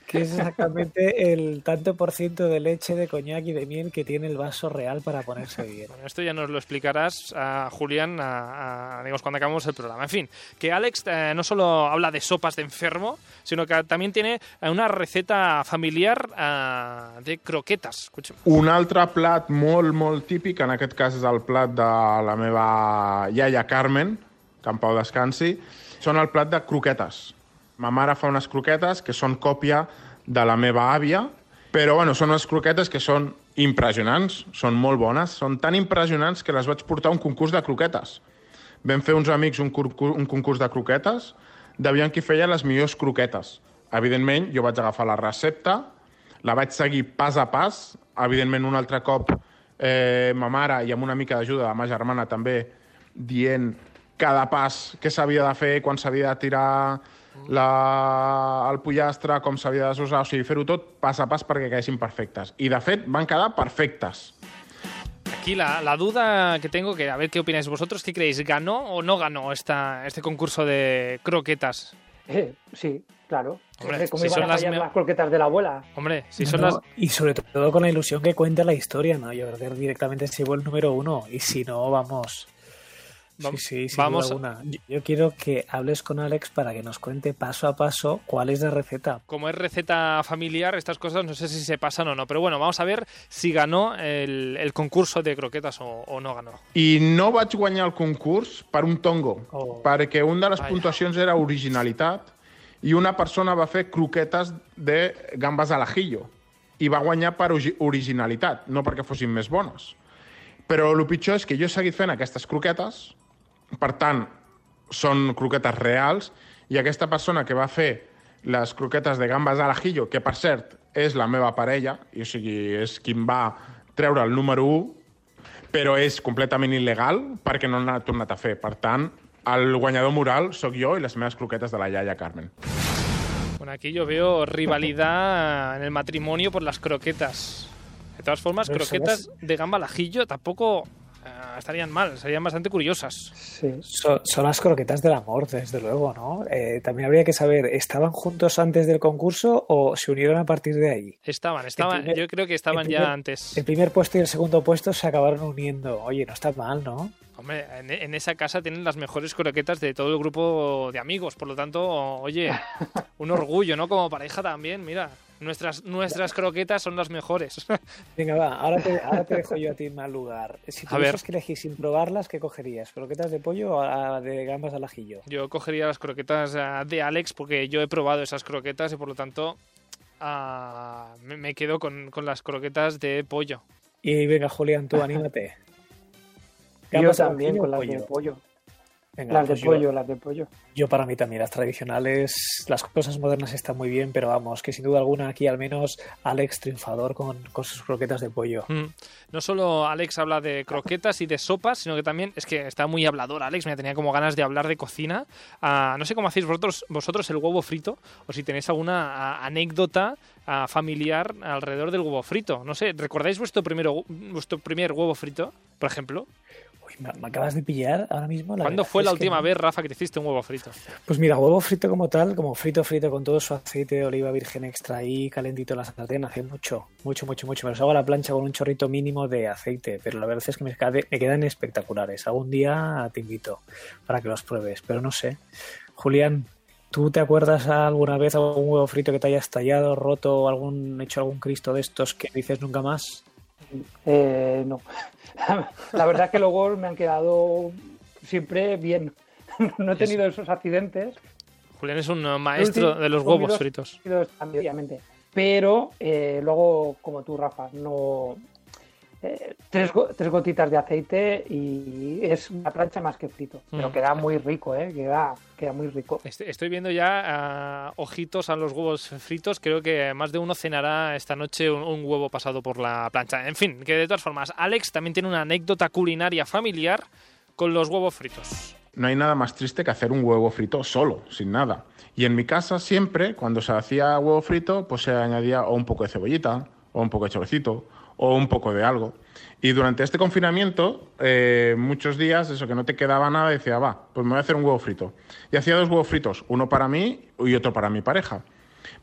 qué es exactamente el tanto por ciento de leche, de coñac y de miel que tiene el vaso real para ponerse bien. Bueno, esto ya nos lo explicarás a Julián, a, a- digamos, cuando acabemos el programa. En fin, que Alex eh, no solo habla de sopas de enfermo, sino que también tiene eh, una receta familiar eh, de croquetas. Escucha. Un altre plat molt, molt típic, en aquest cas és el plat de la meva iaia Carmen, que en pau descansi, són el plat de croquetes. Ma mare fa unes croquetes que són còpia de la meva àvia, però bueno, són unes croquetes que són impressionants, són molt bones, són tan impressionants que les vaig portar a un concurs de croquetes. Vam fer uns amics un, un concurs de croquetes, d'aviam qui feia les millors croquetes. Evidentment, jo vaig agafar la recepta, la vaig seguir pas a pas, evidentment un altre cop eh, ma mare i amb una mica d'ajuda de ma germana també dient cada pas què s'havia de fer, quan s'havia de tirar la, el pollastre, com s'havia de desusar, o sigui, fer-ho tot pas a pas perquè quedessin perfectes. I, de fet, van quedar perfectes. Aquí la, la duda que tengo, que a ver qué opináis vosotros, ¿qué creéis? ¿Ganó o no ganó esta, este concurso de croquetas? Eh, sí, claro. Hombre, Eh, ¿Cómo si iban son a las fallar las croquetas de la abuela? Hombre, si No, son no, las... Y sobre todo con la ilusión que cuenta la historia, ¿no? Yo creo que directamente se llevó el número uno. Y si no, vamos. Vam- Sí, sí, vamos alguna. Yo, yo quiero que hables con Alex para que nos cuente paso a paso cuál es la receta. Como es receta familiar, estas cosas no sé si se pasan o no. Pero bueno, vamos a ver si ganó el, el concurso de croquetas o, o no ganó. I no vaig guanyar el concurs per un tongo, Oh. perquè una de les Vaja. puntuacions era originalitat i una persona va fer croquetes de gambes al ajillo i va guanyar per originalitat, no perquè fossin més bones. Però el pitjor és que jo he seguit fent aquestes croquetes, per tant, són croquetes reals, i aquesta persona que va fer les croquetes de gambes al ajillo, que per cert és la meva parella, i o sigui, és qui em va treure el número 1, però és completament il·legal perquè no n'ha tornat a fer. Per tant, el guanyador moral sóc jo i les meves croquetes de la iaia Carmen. Bueno, aquí yo veo rivalidad en el matrimonio por las croquetas. De todas formas, croquetas de gamba al ajillo tampoco eh, estarían mal, serían bastante curiosas. Sí. Son, son las croquetas del amor, desde luego, ¿no? Eh, también habría que saber, ¿estaban juntos antes del concurso o se unieron a partir de ahí? Estaban, estaban, primer- yo creo que estaban ya primer- antes. El primer puesto y el segundo puesto se acabaron uniendo. Oye, no está mal, ¿no? Hombre, en, en, esa casa tienen las mejores croquetas de todo el grupo de amigos, por lo tanto, oye, un orgullo, ¿no? Como pareja también, mira, nuestras, nuestras croquetas son las mejores. Venga, va, ahora te, ahora te dejo yo a ti en mal lugar. Si tuvieras que elegir sin probarlas, ¿qué cogerías? ¿Croquetas de pollo o de gambas al ajillo? Yo cogería las croquetas ah, de Alex porque yo he probado esas croquetas y por lo tanto uh, me, me, quedo con, con las croquetas de pollo. Y venga, Julián, tú anímate. Yo también con las de pollo. Venga, las de pues pollo, yo, las de pollo. Yo para mí también, las tradicionales, las cosas modernas están muy bien, pero vamos, que sin duda alguna aquí al menos Alex triunfador con, con sus croquetas de pollo. Mm. No solo Alex habla de croquetas y de sopas, sino que también es que está muy hablador Alex, me tenía como ganas de hablar de cocina. Uh, no sé cómo hacéis vosotros, vosotros el huevo frito, o si tenéis alguna uh, anécdota uh, familiar alrededor del huevo frito. No sé, ¿recordáis vuestro, primero, vuestro primer huevo frito, por ejemplo? Me, me, acabas de pillar ahora mismo. La ¿Cuándo fue la última que... vez, Rafa, que te hiciste un huevo frito? Pues mira, huevo frito como tal, como frito frito con todo su aceite de oliva virgen extra ahí, calentito en la sartén, hace mucho, mucho, mucho, mucho. Me los hago a la plancha con un chorrito mínimo de aceite, pero la verdad es que me, me quedan espectaculares. Algún día te invito para que los pruebes, pero no sé. Julián, ¿Tú te acuerdas alguna vez algún huevo frito que te haya estallado, roto o algún hecho algún Cristo de estos que dices nunca más? Eh, no. La verdad es que luego me han quedado siempre bien. No he tenido esos accidentes. Julián es un maestro de los huevos fritos. Pero eh, luego, como tú, Rafa, no. Eh, tres, tres, gotitas de aceite y es una plancha más que frito. Pero mm. queda muy rico, ¿eh? Queda, queda muy rico. Estoy viendo ya uh, ojitos a los huevos fritos. Creo que más de uno cenará esta noche un, un, huevo pasado por la plancha. En fin, que de todas formas, Alex también tiene una anécdota culinaria familiar con los huevos fritos. No hay nada más triste que hacer un huevo frito solo, sin nada. Y en mi casa siempre, cuando se hacía huevo frito, pues se añadía o un poco de cebollita, o un poco de choricito, o un poco de algo. Y durante este confinamiento, eh, muchos días, eso que no te quedaba nada, decía, va, pues me voy a hacer un huevo frito. Y hacía dos huevos fritos, uno para mí y otro para mi pareja.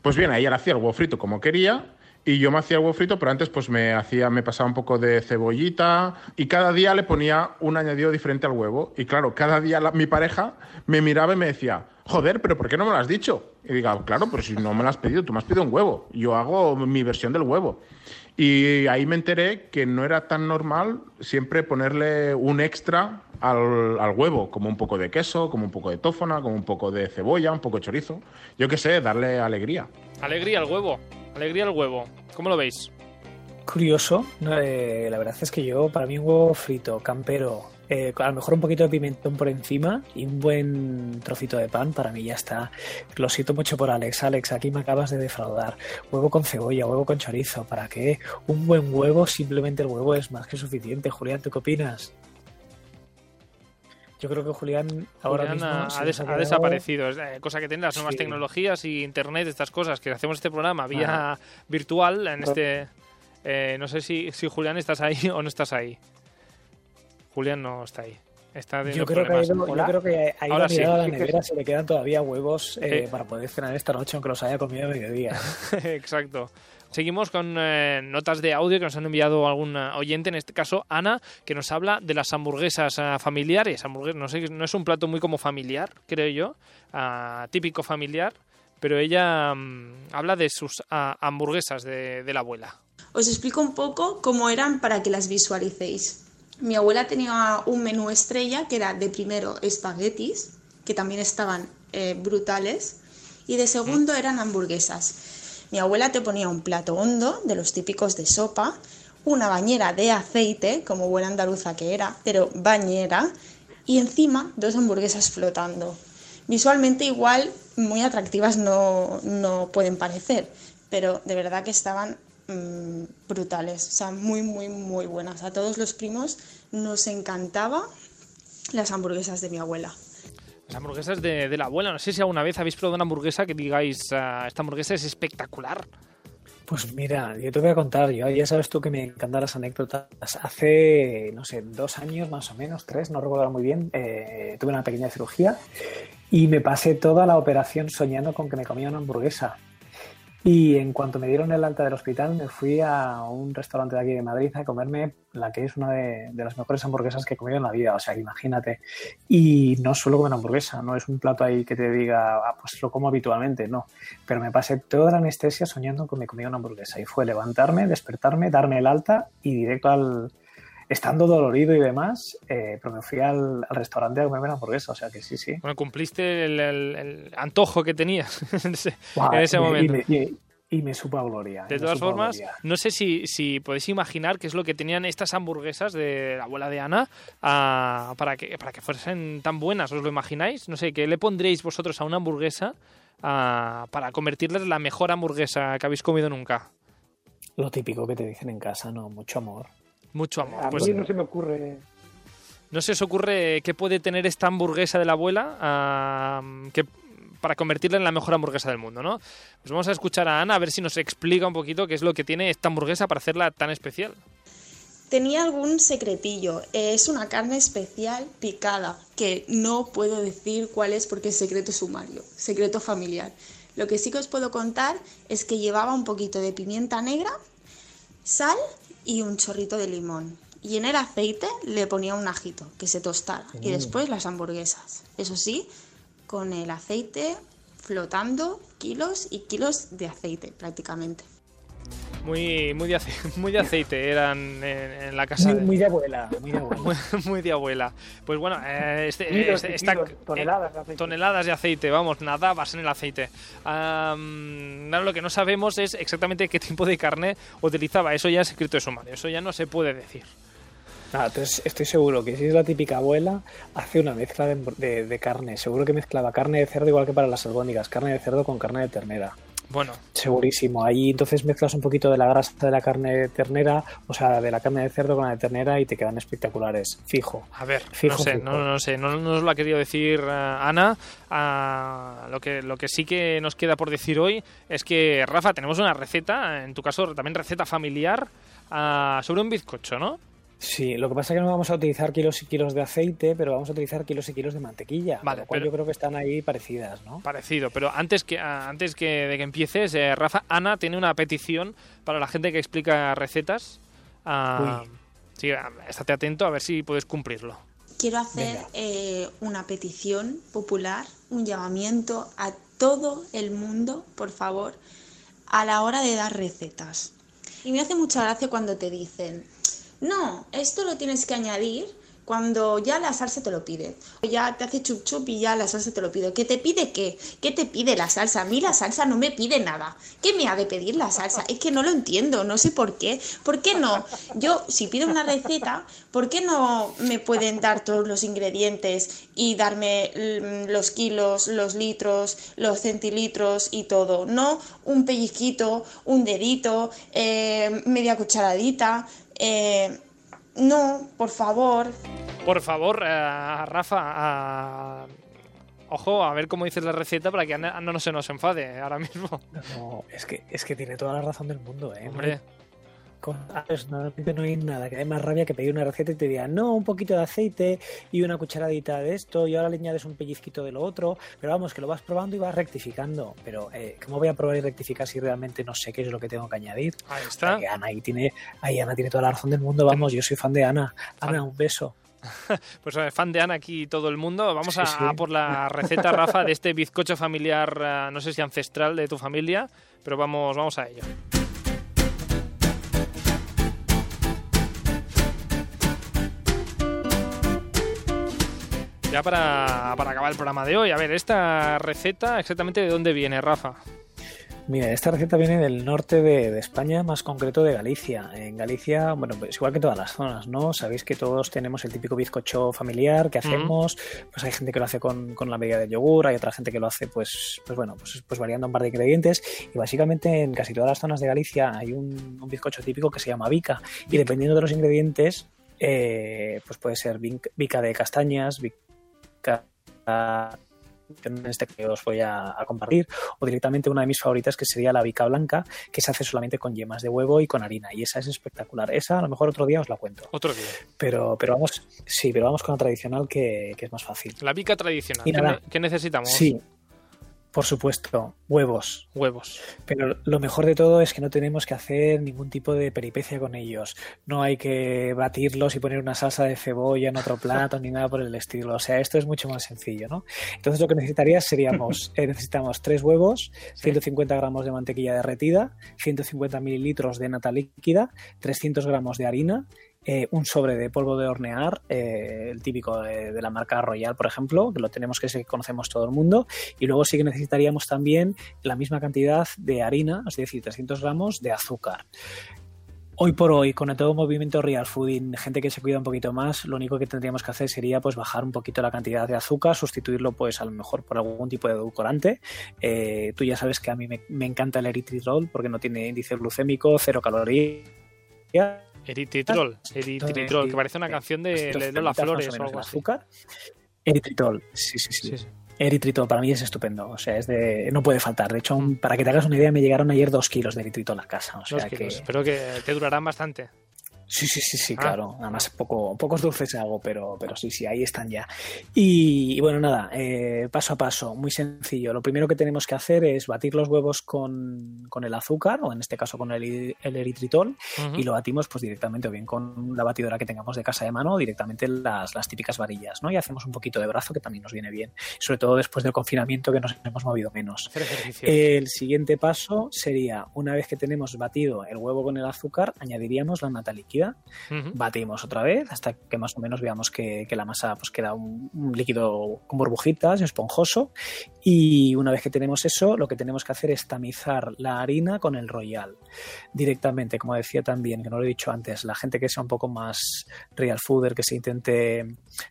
Pues bien, ella hacía el huevo frito como quería y yo me hacía el huevo frito, pero antes pues me hacía, me pasaba un poco de cebollita y cada día le ponía un añadido diferente al huevo. Y claro, cada día mi pareja me miraba y me decía, joder, pero ¿por qué no me lo has dicho? Y digo, claro, pero si no me lo has pedido, tú me has pedido un huevo. Yo hago mi versión del huevo. Y ahí me enteré que no era tan normal siempre ponerle un extra al, al, huevo, como un poco de queso, como un poco de tófona, como un poco de cebolla, un poco de chorizo. Yo qué sé, darle alegría. Alegría al huevo, alegría al huevo. ¿Cómo lo veis? Curioso, eh, la verdad es que yo, para mí un huevo frito, campero, eh, a lo mejor un poquito de pimentón por encima y un buen trocito de pan, para mí ya está. Lo siento mucho por Alex. Alex, aquí me acabas de defraudar. Huevo con cebolla, huevo con chorizo, ¿para qué? Un buen huevo, simplemente el huevo es más que suficiente. Julián, ¿tú qué opinas? Yo creo que Julián ahora Julián mismo ha, ha, des ha, desaparecido, es, eh, cosa que tienen las nuevas sí. tecnologías y internet, estas cosas, que hacemos este programa vía virtual en este... Eh, no sé si, si Julián estás ahí o no estás ahí. Julián no está ahí. Está yo, creo que ha ido, yo creo que ha ido Ahora sí. a la nevera, se le quedan todavía huevos eh, eh. para poder cenar esta noche, aunque los haya comido a mediodía. Exacto. Seguimos con eh, notas de audio que nos han enviado algún oyente, en este caso Ana, que nos habla de las hamburguesas uh, familiares. Hamburguesas, no, sé, no es un plato muy como familiar, creo yo, uh, típico familiar, pero ella um, habla de sus uh, hamburguesas de, de la abuela. Os explico un poco cómo eran para que las visualicéis. Mi abuela tenía un menú estrella que era de primero espaguetis, que también estaban eh, brutales, y de segundo eran hamburguesas. Mi abuela te ponía un plato hondo, de los típicos de sopa, una bañera de aceite, como buena andaluza que era, pero bañera, y encima dos hamburguesas flotando. Visualmente igual muy atractivas no, no pueden parecer, pero de verdad que estaban mmm, brutales, o sea, muy, muy, muy buenas. A todos los primos nos encantaba las hamburguesas de mi abuela. Las hamburguesas de, de la abuela, no sé si alguna vez habéis probado una hamburguesa que digáis, uh, esta hamburguesa es espectacular. Pues mira, yo te voy a contar, yo ya sabes tú que me encantan las anécdotas. Hace, no sé, dos años más o menos, tres, no recuerdo muy bien, eh, tuve una pequeña cirugía y me pasé toda la operación soñando con que me comía una hamburguesa. Y en cuanto me dieron el alta del hospital, me fui a un restaurante de aquí de Madrid a comerme la que es una de, las mejores hamburguesas que he comido en la vida. O sea, imagínate. Y no solo comer hamburguesa, no es un plato ahí que te diga, ah, pues lo como habitualmente, no. Pero me pasé toda la anestesia soñando que comía una hamburguesa. Y fue levantarme, despertarme, darme el alta y directo al, estando dolorido y demás, eh, pero me fui al, restaurante a comerme la hamburguesa, o sea que sí, sí. Bueno, cumpliste el, antojo que tenías en ese, momento. Y me, supo a gloria. De todas formas, no sé si, si, podéis imaginar qué es lo que tenían estas hamburguesas de la abuela de Ana ah, para, que, para que fuesen tan buenas. ¿Os lo imagináis? No sé, ¿qué le pondréis vosotros a una hamburguesa ah, para convertirla en la mejor hamburguesa que habéis comido nunca? Lo típico que te dicen en casa, ¿no? Mucho amor. Mucho amor. A pues, mí no se me ocurre. ¿No se os ocurre qué puede tener esta hamburguesa de la abuela que, para convertirla en la mejor hamburguesa del mundo, ¿no? Pues vamos a escuchar a Ana a ver si nos explica un poquito qué es lo que tiene esta hamburguesa para hacerla tan especial. Tenía algún secretillo. Es una carne especial picada, que no puedo decir cuál es porque es secreto sumario, secreto familiar. Lo que sí que os puedo contar es que llevaba un poquito de pimienta negra, sal y un chorrito de limón. Y en el aceite le ponía un ajito que se tostara. Y mm. después las hamburguesas. Eso sí, con el aceite flotando kilos y kilos de aceite prácticamente. Muy, muy, de, muy de aceite eran en, la casa. Muy, de abuela. Muy de abuela. muy, de abuela. Pues bueno, eh, este, este toneladas, de aceite. toneladas de aceite, vamos, nadabas en el aceite. lo que no sabemos es exactamente qué tipo de carne utilizaba. Eso ya es escrito de sumario, eso ya no se puede decir. entonces estoy seguro que si es la típica abuela, hace una mezcla de, de carne. Seguro que mezclaba carne de cerdo igual que para las albóndigas, carne de cerdo con carne de ternera. Bueno. Segurísimo. Ahí entonces mezclas un poquito de la grasa de la carne de ternera, o sea, de la carne de cerdo con la de ternera y te quedan espectaculares. Fijo. A ver, no sé, no, sé, no, nos lo ha querido decir eh, Ana. Ah, lo, que, lo que sí que nos queda por decir hoy es que, Rafa, tenemos una receta, en tu caso también receta familiar, ah, sobre un bizcocho, ¿no? Sí, lo que pasa es que no vamos a utilizar kilos y kilos de aceite, pero vamos a utilizar kilos y kilos de mantequilla. Vale, pero yo creo que están ahí parecidas, ¿no? Parecido, pero antes que antes que de que empieces, eh, Rafa, Ana tiene una petición para la gente que explica recetas. Uh, sí, estate atento a ver si puedes cumplirlo. Quiero hacer eh, una petición popular, un llamamiento a todo el mundo, por favor, a la hora de dar recetas. Y me hace mucha gracia cuando te dicen, no, esto lo tienes que añadir cuando ya la salsa te lo pide. Ya te hace chup chup y ya la salsa te lo pide. ¿Qué te pide qué? ¿Qué te pide la salsa? A mí la salsa no me pide nada. ¿Qué me ha de pedir la salsa? Es que no lo entiendo, no sé por qué. ¿Por qué no? Yo, si pido una receta, ¿por qué no me pueden dar todos los ingredientes y darme mm, los kilos, los litros, los centilitros y todo? No un pellizquito, un dedito, eh, media cucharadita. Eh, no, por favor. Por favor, eh, Rafa, ojo, a ver cómo dices la receta para que no se nos enfade ahora mismo. No, es que, es que tiene toda la razón del mundo, ¿eh? Hombre no hay nada que dé más rabia que pedir una receta y te diga no, un poquito de aceite y una cucharadita de esto y ahora le añades un pellizquito de lo otro, pero vamos, que lo vas probando y vas rectificando. Pero, eh, ¿cómo voy a probar y rectificar si realmente no sé qué es lo que tengo que añadir? Ahí está. Ana ahí tiene, ahí Ana tiene toda la razón del mundo, vamos, yo soy fan de Ana. Ana, un beso. Pues eh, fan de Ana aquí todo el mundo. Vamos a, por la receta, Rafa, de este bizcocho familiar, eh, no sé si ancestral de tu familia, pero vamos, vamos a ello. Ya para, acabar el programa de hoy, a ver, esta receta, exactamente de dónde viene, Rafa. Mira, esta receta viene del norte de, España, más concreto de Galicia. En Galicia, bueno, pues igual que todas las zonas, ¿no? Sabéis que todos tenemos el típico bizcocho familiar que hacemos, pues hay gente que lo hace con, la medida de yogur, hay otra gente que lo hace, pues, pues bueno, pues, pues variando un par de ingredientes. Y básicamente en casi todas las zonas de Galicia hay un, bizcocho típico que se llama bica. Y dependiendo de los ingredientes, eh, pues puede ser bica de castañas, en este que os voy a, compartir, o directamente una de mis favoritas que sería la bica blanca, que se hace solamente con yemas de huevo y con harina, y esa es espectacular. Esa a lo mejor otro día os la cuento. Otro día. Pero, pero vamos, sí, pero vamos con la tradicional que, es más fácil. La bica tradicional. ¿Qué, necesitamos? Sí. Por supuesto, huevos. Huevos. Pero lo mejor de todo es que no tenemos que hacer ningún tipo de peripecia con ellos. No hay que batirlos y poner una salsa de cebolla en otro plato ni nada por el estilo. O sea, esto es mucho más sencillo, ¿no? Entonces lo que necesitarías seríamos, eh, necesitamos tres huevos, 150 gramos de mantequilla derretida, 150 mililitros de nata líquida, 300 gramos de harina, eh, un sobre de polvo de hornear, eh, el típico de, la marca Royal, por ejemplo, que lo tenemos que, que conocemos todo el mundo, y luego sí que necesitaríamos también la misma cantidad de harina, es decir, 300 gramos de azúcar. Hoy por hoy, con el todo movimiento real fooding, gente que se cuida un poquito más, lo único que tendríamos que hacer sería pues bajar un poquito la cantidad de azúcar, sustituirlo pues a lo mejor por algún tipo de edulcorante. Eh, tú ya sabes que a mí me, encanta el eritritol porque no tiene índice glucémico, cero calorías Eritritol, Eritritol, que parece una canción de Lola Flores o algo así. Azúcar. Eritritol, sí, sí, sí. Eritritol para mí es estupendo, o sea, es de no puede faltar. De hecho, mm. para que te hagas una idea, me llegaron ayer dos kilos de eritritol a casa. O sea que... Espero que te durarán bastante. Sí, sí, sí, sí, ah. claro. Además, poco, pocos dulces hago, pero, pero sí, sí, ahí están ya. Y, bueno, nada, eh, paso a paso, muy sencillo. Lo primero que tenemos que hacer es batir los huevos con, el azúcar, o en este caso con el, eritritol, y lo batimos pues directamente, o bien con la batidora que tengamos de casa de mano, o directamente las, las típicas varillas, ¿no? Y hacemos un poquito de brazo, que también nos viene bien. Sobre todo después del confinamiento, que nos hemos movido menos. El siguiente paso sería, una vez que tenemos batido el huevo con el azúcar, añadiríamos la nata líquida batimos otra vez hasta que más o menos veamos que, la masa pues queda un, líquido con burbujitas, esponjoso. Y una vez que tenemos eso lo que tenemos que hacer es tamizar la harina con el royal directamente, como decía también, que no lo he dicho antes, la gente que sea un poco más real fooder, que se intente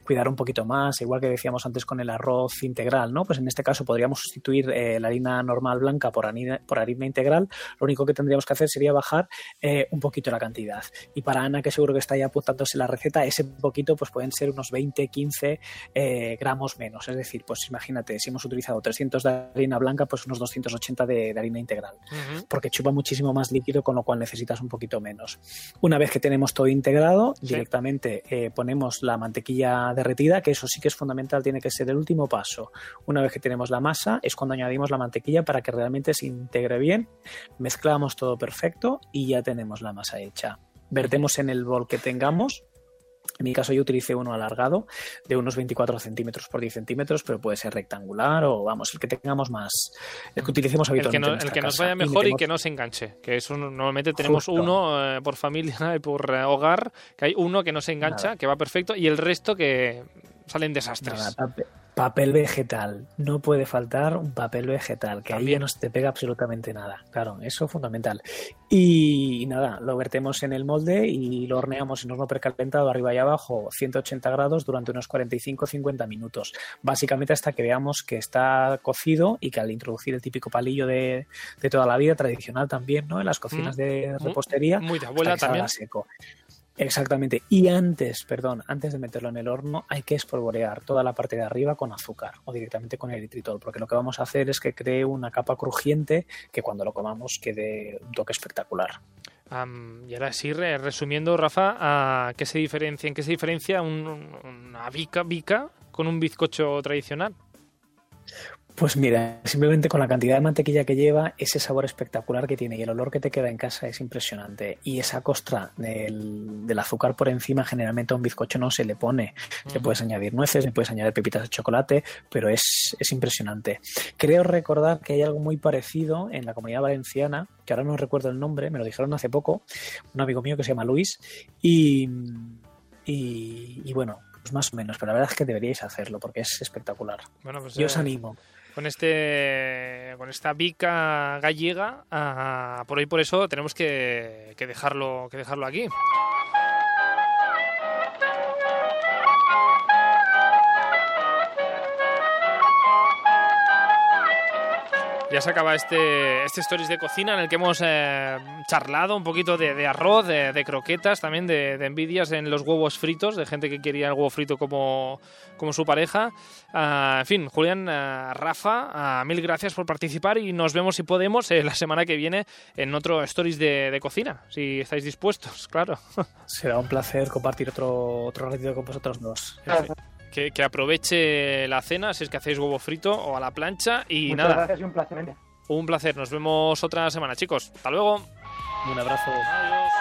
cuidar un poquito más, igual que decíamos antes con el arroz integral, ¿no? Pues en este caso podríamos sustituir eh, la harina normal blanca por harina, por harina integral, lo único que tendríamos que hacer sería bajar eh, un poquito la cantidad. Y para Ana, que seguro que está ya apuntándose la receta, ese poquito pues pueden ser unos 20, 15 eh, gramos menos. Es decir, pues imagínate, si hemos utilizado 300 de harina blanca, pues unos 280 de, harina integral, porque chupa muchísimo más líquido, con lo cual necesitas un poquito menos. Una vez que tenemos todo integrado, directamente eh, ponemos la mantequilla derretida, que eso sí que es fundamental, tiene que ser el último paso. Una vez que tenemos la masa, es cuando añadimos la mantequilla para que realmente se integre bien, mezclamos todo perfecto y ya tenemos la masa hecha vertemos en el bol que tengamos. En mi caso yo utilicé uno alargado de unos 24 centímetros por 10 centímetros, pero puede ser rectangular o vamos, el que tengamos más, el que utilicemos habitualmente. El que, nos vaya mejor y, que no se enganche, que eso normalmente tenemos uno eh, por familia y por eh, hogar, que hay uno que no se engancha, que va perfecto y el resto que salen desastres. Papel vegetal. No puede faltar un papel vegetal, que ahí ya no te pega absolutamente nada. Claro, eso es fundamental. Y, nada, lo vertemos en el molde y lo horneamos en horno precalentado arriba y abajo, 180 grados durante unos 45-50 minutos. Básicamente hasta que veamos que está cocido y que al introducir el típico palillo de, toda la vida, tradicional también, ¿no? En las cocinas mm, de mm. repostería, muy de abuela también. seco. Exactamente. Y antes, perdón, antes de meterlo en el horno, hay que espolvorear toda la parte de arriba con azúcar o directamente con eritritol, porque lo que vamos a hacer es que cree una capa crujiente que cuando lo comamos quede un toque espectacular. y ahora sí, resumiendo, Rafa, ¿qué se diferencia, ¿en qué se diferencia una bica, bica con un bizcocho tradicional? Pues mira, simplemente con la cantidad de mantequilla que lleva, ese sabor espectacular que tiene y el olor que te queda en casa es impresionante. Y esa costra del, azúcar por encima, generalmente a un bizcocho no se le pone. Le puedes añadir nueces, le puedes añadir pepitas de chocolate, pero es, impresionante. Creo recordar que hay algo muy parecido en la comunidad valenciana, que ahora no recuerdo el nombre, me lo dijeron hace poco, un amigo mío que se llama Luis, y, y, bueno, pues más o menos, pero la verdad es que deberíais hacerlo porque es espectacular. Bueno, pues, Yo os eh, animo con este con esta bica gallega ah, por ahí por eso tenemos que, que dejarlo que dejarlo aquí Ya se acaba este, este Stories de cocina en el que hemos eh, charlado un poquito de, arroz, de, croquetas, también de, envidias en los huevos fritos, de gente que quería el huevo frito como, como su pareja. Ah, en fin, Julián, ah, Rafa, ah, mil gracias por participar y nos vemos si podemos eh, la semana que viene en otro Stories de, cocina, si estáis dispuestos, claro. Será un placer compartir otro, otro ratito con vosotros dos. Que, que aproveche la cena, si es que hacéis huevo frito o a la plancha. Y Muchas nada, gracias y un placer. un placer. Nos vemos otra semana, chicos. Hasta luego. Un abrazo. Adiós.